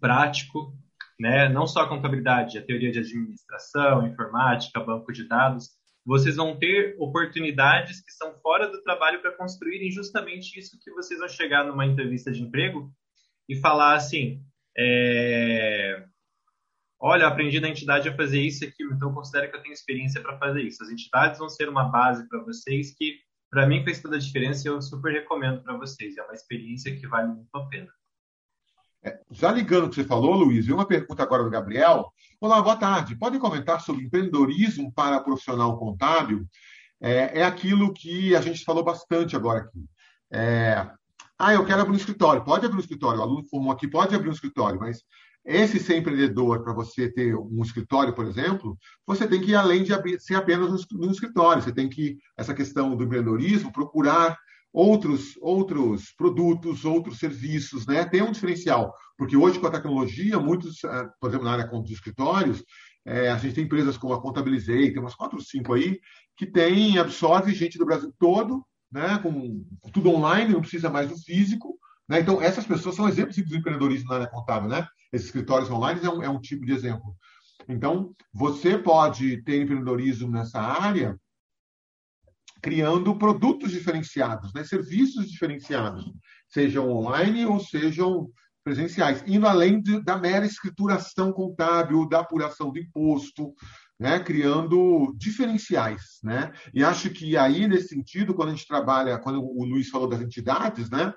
prático, né? não só a contabilidade, a teoria de administração, informática, banco de dados. Vocês vão ter oportunidades que são fora do trabalho para construírem justamente isso que vocês vão chegar numa entrevista de emprego e falar assim: é... olha, aprendi na entidade a fazer isso aquilo, então considero que eu tenho experiência para fazer isso. As entidades vão ser uma base para vocês que para mim fez toda a diferença e eu super recomendo para vocês. É uma experiência que vale muito a pena. É, já ligando o que você falou, Luiz, vi uma pergunta agora do Gabriel. Olá, boa tarde. Podem comentar sobre empreendedorismo para profissional contábil? É, é aquilo que a gente falou bastante agora aqui. É, ah, eu quero abrir um escritório. Pode abrir um escritório. O aluno formou aqui, pode abrir um escritório, mas esse ser empreendedor, para você ter um escritório, por exemplo, você tem que, além de ser apenas um escritório, você tem que, essa questão do empreendedorismo, procurar outros, outros produtos, outros serviços, né? Tem um diferencial, porque hoje com a tecnologia, muitos, eh, por exemplo, na área de escritórios, é, a gente tem empresas como a Contabilizei, tem umas quatro ou cinco aí, que tem, absorve gente do Brasil todo, né? Com tudo online, não precisa mais do físico, né? Então, essas pessoas são exemplos de empreendedorismo na área contábil, né? Esses escritórios online é um, é um tipo de exemplo. Então, você pode ter empreendedorismo nessa área criando produtos diferenciados, né? serviços diferenciados, sejam online ou sejam presenciais, indo além de, da mera escrituração contábil, da apuração do imposto, né? criando diferenciais. Né? E acho que aí, nesse sentido, quando a gente trabalha, quando o Luiz falou das entidades, né?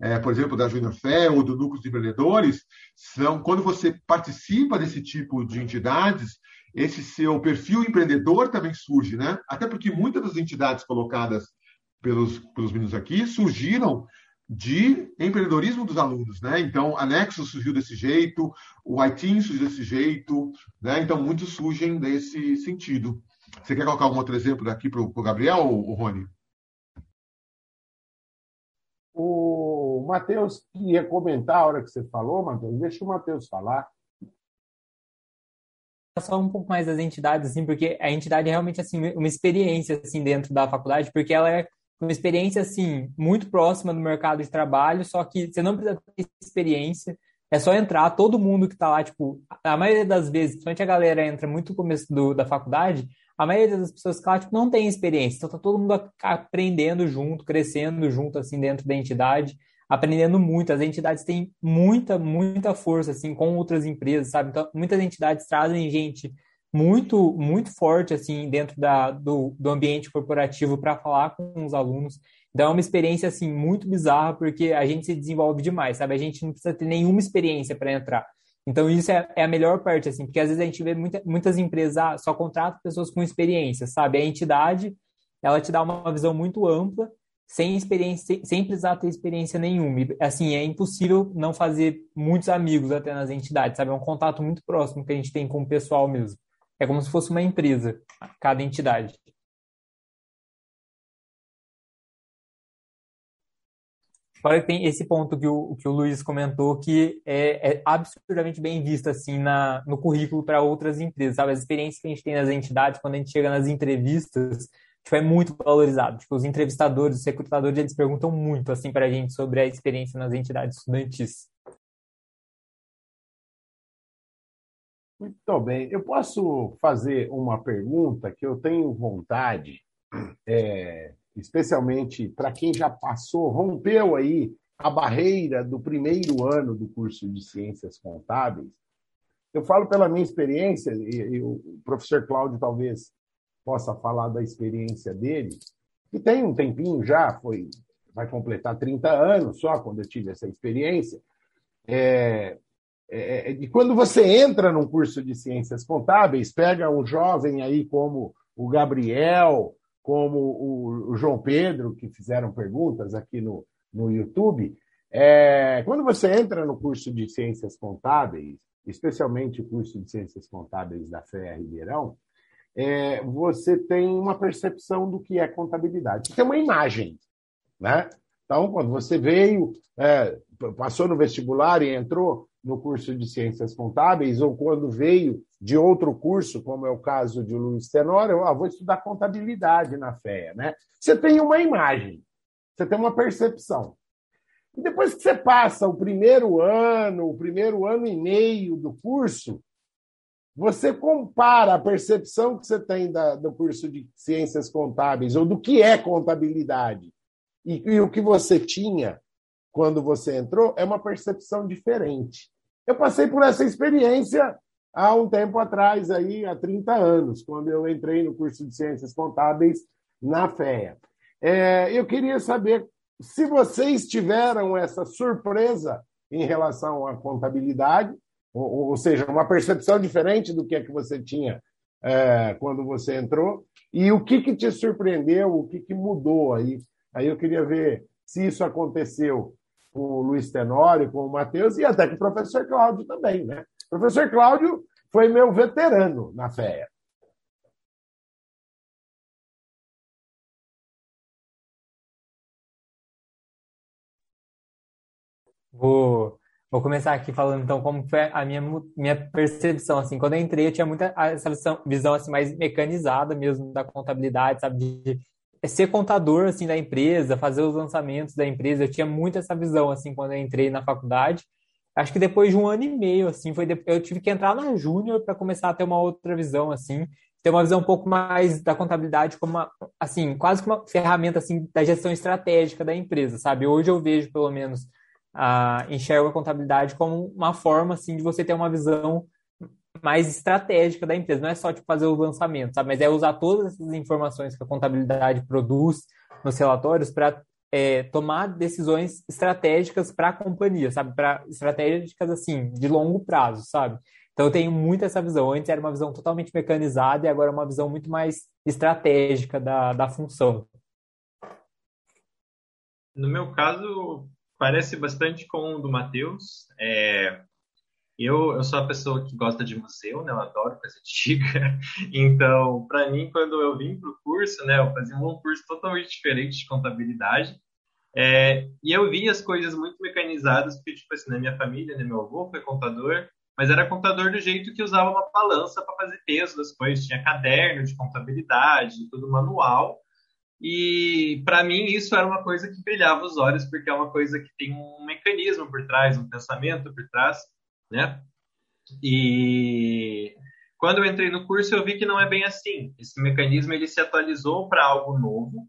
É, por exemplo, da Júnior Fé ou do Núcleo de Empreendedores, são quando você participa desse tipo de entidades, esse seu perfil empreendedor também surge, né? Até porque muitas das entidades colocadas pelos, pelos meninos aqui surgiram de empreendedorismo dos alunos, né? Então, a Nexus surgiu desse jeito, o ITIN surgiu desse jeito, né? Então, muitos surgem desse sentido. Você quer colocar algum outro exemplo daqui para o Gabriel, ou, Rony? Matheus ia comentar a hora que você falou, Matheus. Deixa o Matheus falar. Só um pouco mais das entidades, assim, porque a entidade é realmente assim uma experiência assim dentro da faculdade, porque ela é uma experiência assim muito próxima do mercado de trabalho, só que você não precisa ter experiência, é só entrar, todo mundo que está lá, tipo, a maioria das vezes, principalmente a galera entra muito no começo do, da faculdade, a maioria das pessoas que lá, tipo, não tem experiência, então tá todo mundo aprendendo junto, crescendo junto, assim, dentro da entidade, aprendendo muito. As entidades têm muita, muita força, assim, com outras empresas, sabe? Então, muitas entidades trazem gente muito, muito forte, assim, dentro da, do, do ambiente corporativo para falar com os alunos. Então, é uma experiência, assim, muito bizarra, porque a gente se desenvolve demais, sabe? A gente não precisa ter nenhuma experiência para entrar. Então, isso é, é, a melhor parte, assim, porque às vezes a gente vê muita, muitas empresas ah, só contratam pessoas com experiência, sabe? A entidade, ela te dá uma visão muito ampla, sem experiência, sem precisar ter experiência nenhuma. Assim, é impossível não fazer muitos amigos até nas entidades, sabe? É um contato muito próximo que a gente tem com o pessoal mesmo. É como se fosse uma empresa, cada entidade. Que tem esse ponto que o, que o Luiz comentou, que é, é absurdamente bem visto assim na, no currículo para outras empresas, sabe? As experiências que a gente tem nas entidades, quando a gente chega nas entrevistas, tipo, é muito valorizado. Tipo, os entrevistadores, os recrutadores, eles perguntam muito assim para a gente sobre a experiência nas entidades estudantis. Muito bem. Eu posso fazer uma pergunta que eu tenho vontade. É especialmente para quem já passou, rompeu aí a barreira do primeiro ano do curso de Ciências Contábeis. Eu falo pela minha experiência, e, o professor Cláudio talvez possa falar da experiência dele, que tem um tempinho já, foi vai completar 30 anos só quando eu tive essa experiência. É, é, e quando você entra num curso de ciências contábeis, pega um jovem aí como o Gabriel, como o, o João Pedro, que fizeram perguntas aqui no, no YouTube, é, quando você entra no curso de Ciências Contábeis, especialmente o curso de Ciências Contábeis da FEA Ribeirão, é, você tem uma percepção do que é contabilidade. Você tem uma imagem, né? Então, quando você veio, é, passou no vestibular e entrou no curso de Ciências Contábeis, ou quando veio de outro curso, como é o caso de Luiz Tenório, ah, vou estudar contabilidade na FEA. Né? Você tem uma imagem, você tem uma percepção. E depois que você passa o primeiro ano, o primeiro ano e meio do curso, você compara a percepção que você tem da, do curso de Ciências Contábeis, ou do que é contabilidade, e, e o que você tinha quando você entrou, é uma percepção diferente. Eu passei por essa experiência há um tempo atrás, aí, há 30 anos, quando eu entrei no curso de Ciências Contábeis na FEA. É, eu queria saber se vocês tiveram essa surpresa em relação à contabilidade, ou, ou seja, uma percepção diferente do que é que você tinha é, quando você entrou, e o que, que te surpreendeu, o que, que mudou aí. Aí eu queria ver se isso aconteceu com o Luiz Tenório, com o Matheus e até com o professor Cláudio também, né? O professor Cláudio foi meu veterano na FEA. Vou, vou começar aqui falando então como foi a minha, minha percepção assim. Quando eu entrei eu tinha muita essa visão, visão assim mais mecanizada mesmo da contabilidade sabe? De ser contador assim da empresa fazer os lançamentos da empresa. Eu tinha muito essa visão assim quando eu entrei na faculdade. Acho que depois de um ano e meio assim foi eu tive que entrar na Júnior para começar a ter uma outra visão assim. Ter uma visão um pouco mais da contabilidade como uma, assim quase como uma ferramenta assim da gestão estratégica da empresa sabe? Hoje eu vejo pelo menos ah, enxergo a contabilidade como uma forma assim de você ter uma visão mais estratégica da empresa. Não é só tipo, fazer o lançamento, sabe? Mas é usar todas essas informações que a contabilidade produz nos relatórios para é, tomar decisões estratégicas para a companhia, sabe? Para estratégicas assim de longo prazo, sabe? Então eu tenho muito essa visão. Antes era uma visão totalmente mecanizada e agora é uma visão muito mais estratégica da, da função. No meu caso, parece bastante com o do Matheus. É, eu, eu sou a pessoa que gosta de museu, né? Eu adoro coisa antiga. [laughs] Então, para mim, quando eu vim para o curso, né? Eu fazia um curso totalmente diferente de contabilidade. É, e eu vi as coisas muito mecanizadas, porque, tipo assim, na minha família, né, meu avô foi contador, mas era contador do jeito que usava uma balança para fazer peso das coisas. Tinha caderno de contabilidade, tudo manual. E para mim isso era uma coisa que brilhava os olhos, porque é uma coisa que tem um mecanismo por trás, um pensamento por trás, né? E quando eu entrei no curso eu vi que não é bem assim. Esse mecanismo ele se atualizou para algo novo.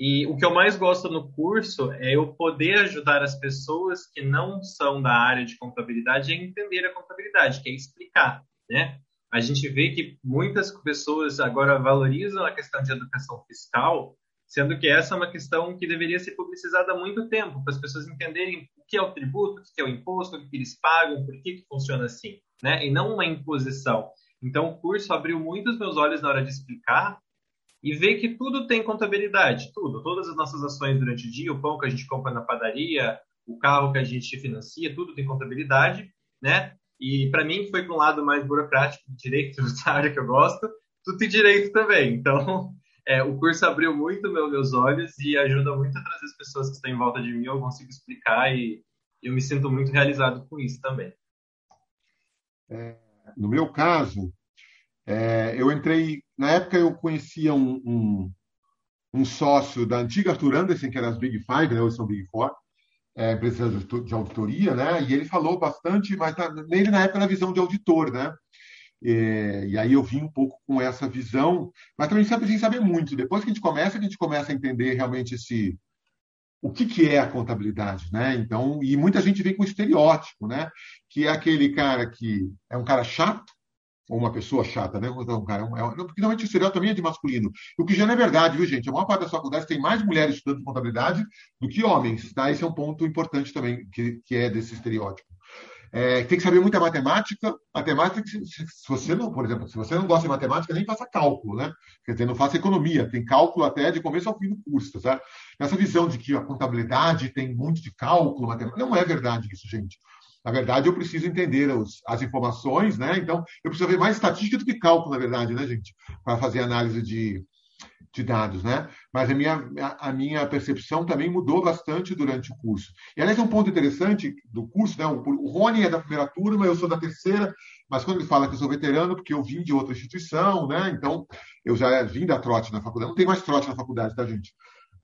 E o que eu mais gosto no curso é eu poder ajudar as pessoas que não são da área de contabilidade a entender a contabilidade, que é explicar, né? A gente vê que muitas pessoas agora valorizam a questão de educação fiscal, sendo que essa é uma questão que deveria ser publicizada há muito tempo, para as pessoas entenderem o que é o tributo, o que é o imposto, o que eles pagam, por que, que funciona assim, né? E não uma imposição. Então, o curso abriu muito os meus olhos na hora de explicar e ver que tudo tem contabilidade, tudo, todas as nossas ações durante o dia, o pão que a gente compra na padaria, o carro que a gente financia, tudo tem contabilidade, né? E para mim foi para um lado mais burocrático, direito, área que eu gosto, tudo tem direito também. Então, [laughs] é, o curso abriu muito meu, meus olhos e ajuda muito a trazer as pessoas que estão em volta de mim, eu consigo explicar e eu me sinto muito realizado com isso também. É, no meu caso, é, eu entrei. Na época, eu conhecia um, um, um, sócio da antiga Arthur Anderson, que era as Big Five, né, hoje são Big Four, é, de auditoria, né? E ele falou bastante, mas tá, nele na época era visão de auditor, né? E, e, aí eu vim um pouco com essa visão, mas também sempre sem saber muito. Depois que a gente começa, a gente começa a entender realmente esse o que, que é a contabilidade, né? Então, e muita gente vem com estereótipo, né? Que é aquele cara que é um cara chato, ou uma pessoa chata, né? Um cara, é, é, porque normalmente o estereótipo também é de masculino. O que já não é verdade, viu, gente? A maior parte das faculdades tem mais mulheres estudando contabilidade do que homens, tá? Esse é um ponto importante também, que, que é desse estereótipo. É, tem que saber muita matemática. Matemática, se, se, você não, por exemplo, se você não gosta de matemática, nem faça cálculo, né? Quer dizer, não faça economia. Tem cálculo até de começo ao fim do curso, tá? Essa visão de que a contabilidade tem muito de cálculo, matemática, não é verdade isso, gente. Na verdade, eu preciso entender os, as informações, né? Então, eu preciso ver mais estatística do que cálculo, na verdade, né, gente? Para fazer análise de, de dados, né? Mas a minha, a minha percepção também mudou bastante durante o curso. E, aliás, é um ponto interessante do curso, né? O, Rony é da primeira turma, eu sou da terceira, mas quando ele fala que eu sou veterano, porque eu vim de outra instituição, né? Então, eu já vim da trote na faculdade. Não tem mais trote na faculdade, tá, gente?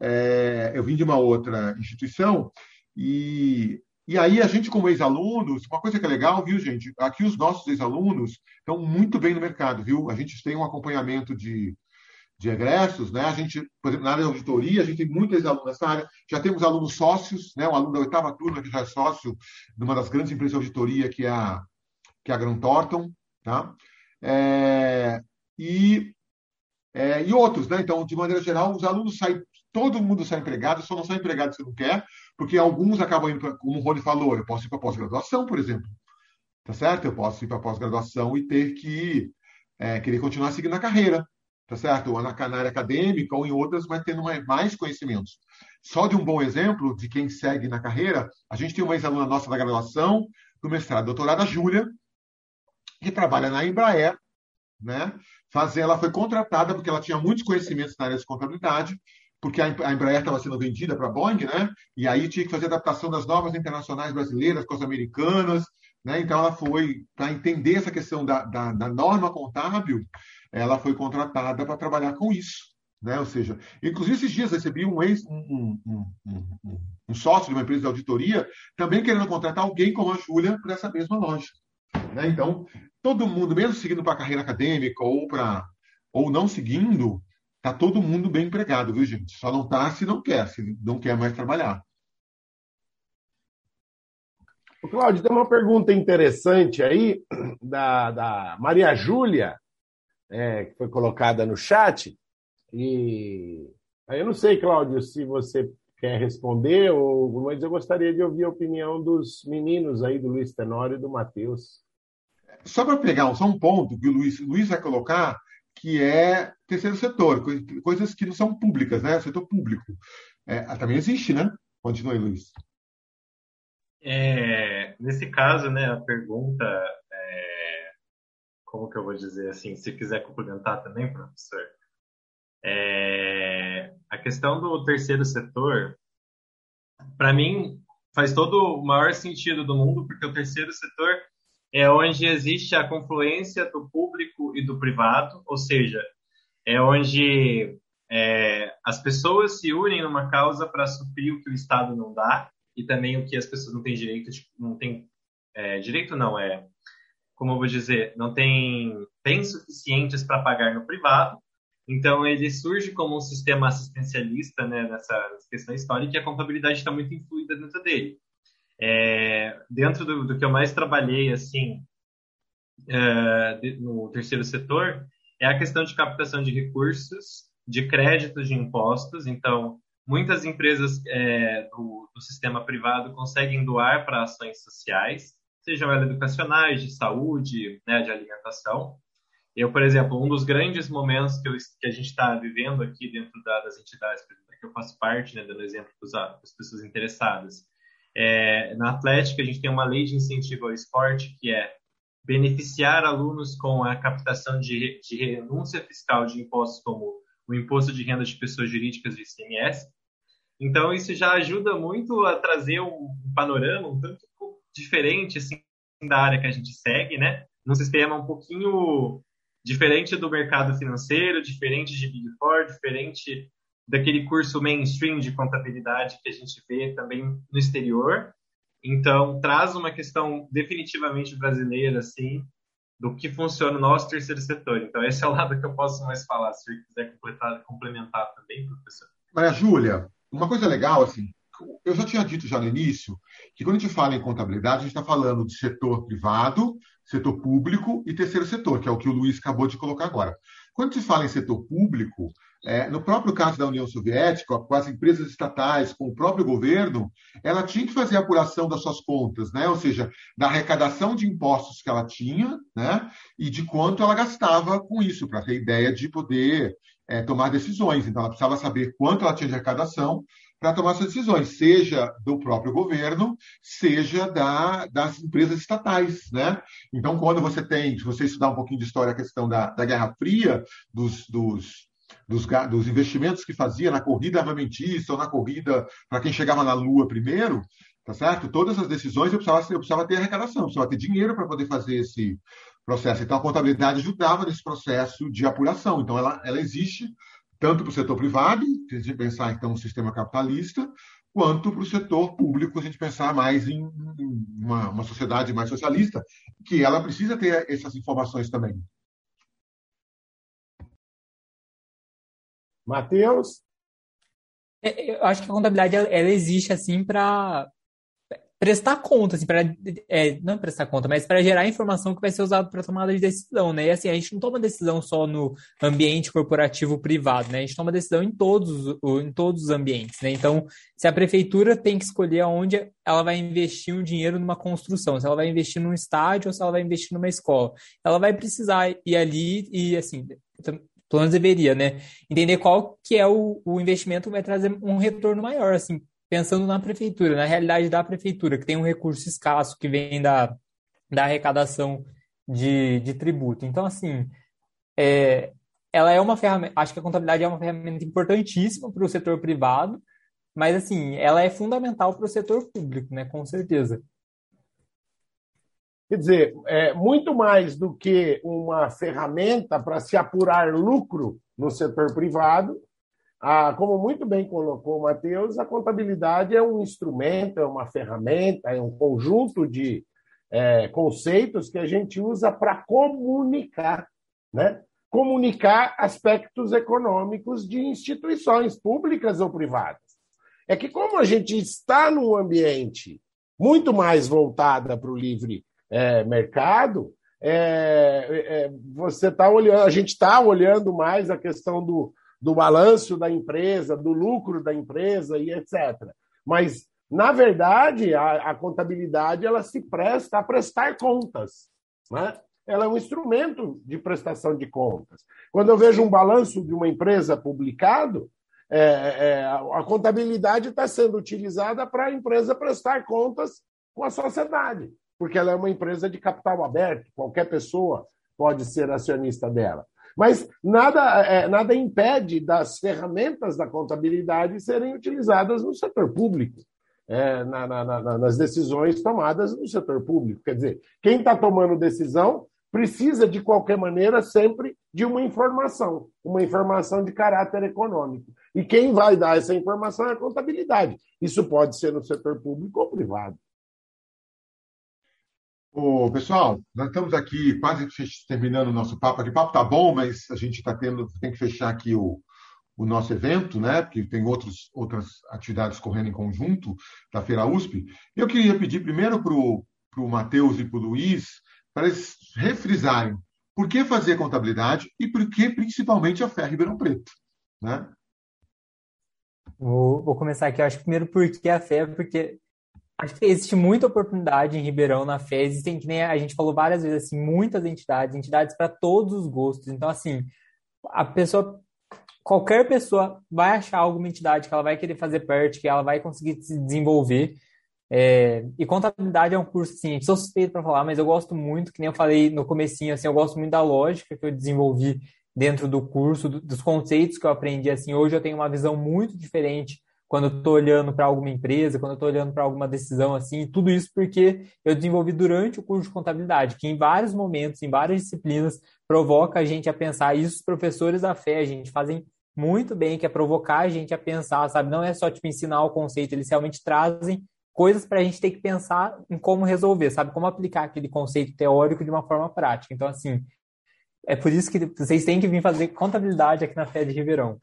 É, eu vim de uma outra instituição e e aí, a gente, como ex-alunos, uma coisa que é legal, viu, gente? Aqui os nossos ex-alunos estão muito bem no mercado, viu? A gente tem um acompanhamento de, de egressos, né? A gente, por exemplo, na área de auditoria, a gente tem muitos ex-alunos nessa área. Já temos alunos sócios, né? Um aluno da oitava turma que já é sócio de uma das grandes empresas de auditoria, que é a, que é a Grant Thornton, tá? É, e, é, e outros, né? Então, de maneira geral, os alunos saem, todo mundo sai empregado, só não sai empregado se não quer, porque alguns acabam indo, pra, como o Rony falou, eu posso ir para pós-graduação, por exemplo. Tá certo? Eu posso ir para pós-graduação e ter que é, querer continuar seguindo a carreira. Tá certo? Ou na, na área acadêmica ou em outras, mas tendo mais, mais conhecimentos. só de um bom exemplo de quem segue na carreira, a gente tem uma ex-aluna nossa da graduação, do mestrado, doutorada, Júlia, que trabalha na Embraer, né? Fazer, ela foi contratada porque ela tinha muitos conhecimentos na área de contabilidade, porque a Embraer estava sendo vendida para a Boeing, né? E aí tinha que fazer adaptação das normas internacionais brasileiras com as americanas, né? Então ela foi para entender essa questão da, da, da norma contábil, ela foi contratada para trabalhar com isso. Né? Ou seja, inclusive esses dias recebi um, ex, um, um, um, um, sócio de uma empresa de auditoria também querendo contratar alguém como a Júlia para essa mesma lógica. Né? Então, todo mundo, mesmo seguindo para a carreira acadêmica ou para ou não seguindo, tá todo mundo bem empregado, viu, gente? Só não tá se não quer, se não quer mais trabalhar. O Cláudio, tem uma pergunta interessante aí da, da Maria Júlia, é, que foi colocada no chat. E eu não sei, Cláudio, se você quer responder, ou, mas eu gostaria de ouvir a opinião dos meninos aí, do Luiz Tenório e do Matheus. Só para pegar só um ponto que o Luiz, Luiz vai colocar, que é terceiro setor, coisas que não são públicas, né? Setor público. É, também existe, né? Continue, Luiz. É, nesse caso, né, a pergunta, é, como que eu vou dizer assim, se quiser complementar também, professor, é, a questão do terceiro setor, para mim, faz todo o maior sentido do mundo, porque o terceiro setor é onde existe a confluência do público e do privado, ou seja, é onde é, as pessoas se unem numa causa para suprir o que o Estado não dá e também o que as pessoas não têm direito, não têm é, direito não é, como eu vou dizer, não tem bens suficientes para pagar no privado então, ele surge como um sistema assistencialista né, nessa questão histórica e a contabilidade está muito influída dentro dele. É, dentro do, do, que eu mais trabalhei assim é, no terceiro setor é a questão de captação de recursos, de créditos de impostos. Então, muitas empresas é, do, do, sistema privado conseguem doar para ações sociais, sejam elas educacionais, de saúde, né, de alimentação. Eu, por exemplo, um dos grandes momentos que, eu, que a gente está vivendo aqui dentro da, das entidades que eu faço parte, né, dando exemplo para as pessoas interessadas, é, na Atlética a gente tem uma lei de incentivo ao esporte que é beneficiar alunos com a captação de, de renúncia fiscal de impostos como o imposto de renda de pessoas jurídicas de ICMS. Então isso já ajuda muito a trazer um panorama um tanto diferente assim da área que a gente segue, né? Num sistema um pouquinho diferente do mercado financeiro, diferente de Big Four, diferente daquele curso mainstream de contabilidade que a gente vê também no exterior. Então, traz uma questão definitivamente brasileira, assim, do que funciona o nosso terceiro setor. Então, esse é o lado que eu posso mais falar, se você quiser completar, complementar também, professor. Maria Júlia, uma coisa legal, assim, eu já tinha dito já no início que quando a gente fala em contabilidade, a gente está falando de setor privado, setor público e terceiro setor, que é o que o Luiz acabou de colocar agora. Quando se fala em setor público, é, no próprio caso da União Soviética, com as empresas estatais, com o próprio governo, ela tinha que fazer a apuração das suas contas, né? ou seja, da arrecadação de impostos que ela tinha né? e de quanto ela gastava com isso, para ter ideia de poder é, tomar decisões. Então, ela precisava saber quanto ela tinha de arrecadação para tomar essas decisões, seja do próprio governo, seja da, das empresas estatais. Né? Então, quando você tem, se você estudar um pouquinho de história, a questão da, da Guerra Fria, dos, dos dos, dos, investimentos que fazia na corrida armamentista ou na corrida para quem chegava na Lua primeiro, tá certo? Todas as decisões eu precisava, eu precisava ter arrecadação, eu precisava ter dinheiro para poder fazer esse processo. Então, a contabilidade ajudava nesse processo de apuração. Então, ela, ela existe tanto para o setor privado, se a gente pensar então no sistema capitalista, quanto para o setor público, a gente pensar mais em uma, uma sociedade mais socialista, que ela precisa ter essas informações também. Matheus? É, eu acho que a contabilidade ela existe assim para prestar conta, assim, é, não prestar conta, mas para gerar informação que vai ser usada para tomada de decisão, né? E assim, a gente não toma decisão só no ambiente corporativo privado, né? A gente toma decisão em todos, em todos os ambientes, né? Então, se a prefeitura tem que escolher aonde ela vai investir um dinheiro numa construção, se ela vai investir num estádio ou se ela vai investir numa escola, ela vai precisar ir ali e assim pelo menos deveria, né? Entender qual que é o, o investimento que vai trazer um retorno maior, assim, pensando na prefeitura, na realidade da prefeitura, que tem um recurso escasso que vem da, da arrecadação de, de tributo. Então, assim, é, ela é uma ferramenta, acho que a contabilidade é uma ferramenta importantíssima para o setor privado, mas, assim, ela é fundamental para o setor público, né? Com certeza. Quer dizer, é, muito mais do que uma ferramenta para se apurar lucro no setor privado, ah, como muito bem colocou o Matheus, a contabilidade é um instrumento, é uma ferramenta, é um conjunto de é, conceitos que a gente usa para comunicar, né? comunicar aspectos econômicos de instituições públicas ou privadas. É que, como a gente está num ambiente muito mais voltada para o livre é, mercado, é, é, você está olhando, a gente está olhando mais a questão do, do balanço da empresa, do lucro da empresa e etc. Mas, na verdade, a, a contabilidade ela se presta a prestar contas. Né? Ela é um instrumento de prestação de contas. Quando eu vejo um balanço de uma empresa publicado, é, é, a contabilidade está sendo utilizada para a empresa prestar contas com a sociedade porque ela é uma empresa de capital aberto, qualquer pessoa pode ser acionista dela. Mas nada, é, nada impede das ferramentas da contabilidade serem utilizadas no setor público, é, na, na, na, nas decisões tomadas no setor público. Quer dizer, quem está tomando decisão precisa, de qualquer maneira, sempre de uma informação, uma informação de caráter econômico. E quem vai dar essa informação é a contabilidade. Isso pode ser no setor público ou privado. Ô, pessoal, nós estamos aqui quase terminando o nosso papo. O papo tá bom, mas a gente tá tendo, tem que fechar aqui o, o nosso evento, né? Porque tem outros, outras atividades correndo em conjunto da Feira USP. Eu queria pedir primeiro para o Matheus e para o Luiz para eles refrisarem por que fazer contabilidade e por que principalmente a Fé Ribeirão Preto, né? Vou, vou começar aqui. Eu acho que primeiro porque a fé, porque Acho que existe muita oportunidade em Ribeirão na fé. Existem, que nem a gente falou várias vezes, assim, muitas entidades, entidades para todos os gostos. Então, assim, a pessoa, qualquer pessoa vai achar alguma entidade que ela vai querer fazer parte, que ela vai conseguir se desenvolver. É, e contabilidade é um curso, assim, sou suspeito para falar, mas eu gosto muito, que nem eu falei no comecinho, assim, eu gosto muito da lógica que eu desenvolvi dentro do curso, do, dos conceitos que eu aprendi, assim, hoje eu tenho uma visão muito diferente quando eu estou olhando para alguma empresa, quando eu estou olhando para alguma decisão assim, tudo isso porque eu desenvolvi durante o curso de contabilidade, que em vários momentos, em várias disciplinas, provoca a gente a pensar, e os professores da fé, a gente fazem muito bem, que é provocar a gente a pensar, sabe? Não é só tipo ensinar o conceito, eles realmente trazem coisas para a gente ter que pensar em como resolver, sabe? Como aplicar aquele conceito teórico de uma forma prática. Então, assim, é por isso que vocês têm que vir fazer contabilidade aqui na Fé de Ribeirão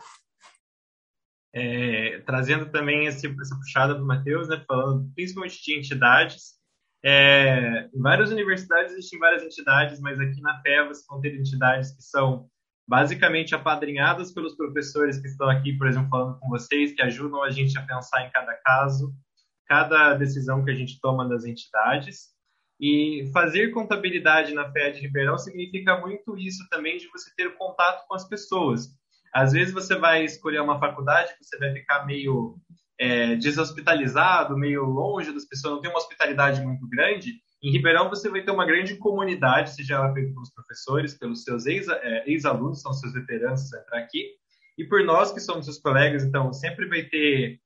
é, trazendo também esse, essa puxada do Matheus, né, falando principalmente de entidades. É, em várias universidades existem várias entidades, mas aqui na FEA vão ter entidades que são basicamente apadrinhadas pelos professores que estão aqui, por exemplo, falando com vocês, que ajudam a gente a pensar em cada caso, cada decisão que a gente toma das entidades. E fazer contabilidade na FEA de Ribeirão significa muito isso também de você ter contato com as pessoas. Às vezes você vai escolher uma faculdade, você vai ficar meio é, deshospitalizado, meio longe das pessoas, não tem uma hospitalidade muito grande. Em Ribeirão você vai ter uma grande comunidade, seja ela pelos professores, pelos seus é, ex-alunos, ex são seus veteranos que entrar aqui, e por nós que somos seus colegas, então sempre vai ter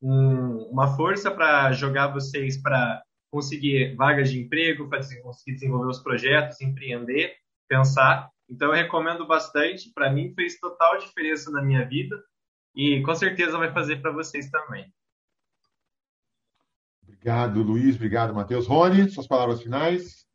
um, uma força para jogar vocês para conseguir vagas de emprego, para conseguir desenvolver os projetos, empreender, pensar. Então eu recomendo bastante. Para mim fez total diferença na minha vida e com certeza vai fazer para vocês também. Obrigado, Luiz. Obrigado, Matheus. Rony, suas palavras finais.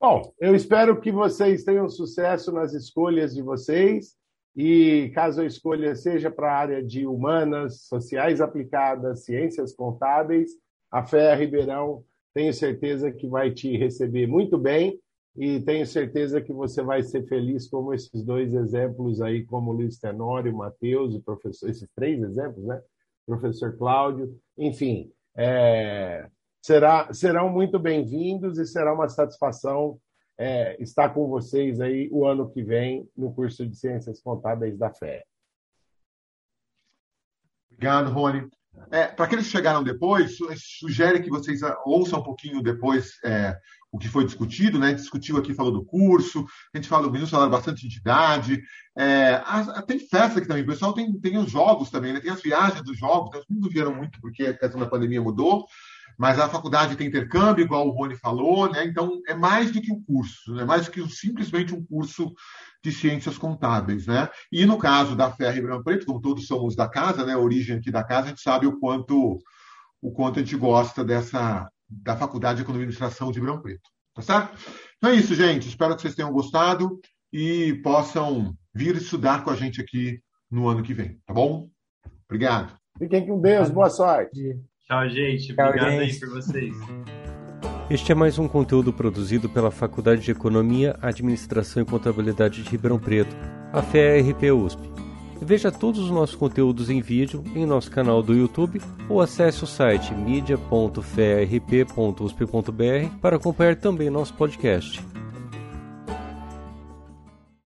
Bom, eu espero que vocês tenham sucesso nas escolhas de vocês. E caso a escolha seja para a área de humanas, sociais aplicadas, ciências contábeis, a Fé Ribeirão, tenho certeza que vai te receber muito bem e tenho certeza que você vai ser feliz como esses dois exemplos aí, como Luiz Tenório, Matheus, o professor, esses três exemplos, né? Professor Cláudio, enfim, é, será, serão muito bem-vindos e será uma satisfação é, estar com vocês aí o ano que vem no curso de Ciências Contábeis da FE. Obrigado, Rony. É, Para aqueles que chegaram depois, sugere que vocês ouçam um pouquinho depois é, o que foi discutido, né? A discutiu aqui, falou do curso, a gente falou, meninos falaram bastante de entidade. É, tem festa aqui também, o pessoal tem, tem os jogos também, né? Tem as viagens dos jogos, né? os meninos vieram muito porque a questão da pandemia mudou, mas a faculdade tem intercâmbio, igual o Rony falou, né? Então é mais do que um curso, é mais do que simplesmente um curso de ciências contábeis, né? E no caso da FEA Ribeirão Preto, como todos somos da casa, né? A origem aqui da casa, a gente sabe o quanto o quanto a gente gosta dessa da Faculdade de Economia e Administração de Ribeirão Preto, tá certo? Então é isso, gente. Espero que vocês tenham gostado e possam vir estudar com a gente aqui no ano que vem, tá bom? Obrigado. Fiquem com Deus, boa sorte. Tchau, gente. Obrigado Tchau, gente. aí por vocês. Este é mais um conteúdo produzido pela Faculdade de Economia, Administração e Contabilidade de Ribeirão Preto, a FERP USP. Veja todos os nossos conteúdos em vídeo em nosso canal do YouTube ou acesse o site media.ferp.usp.br para acompanhar também nosso podcast.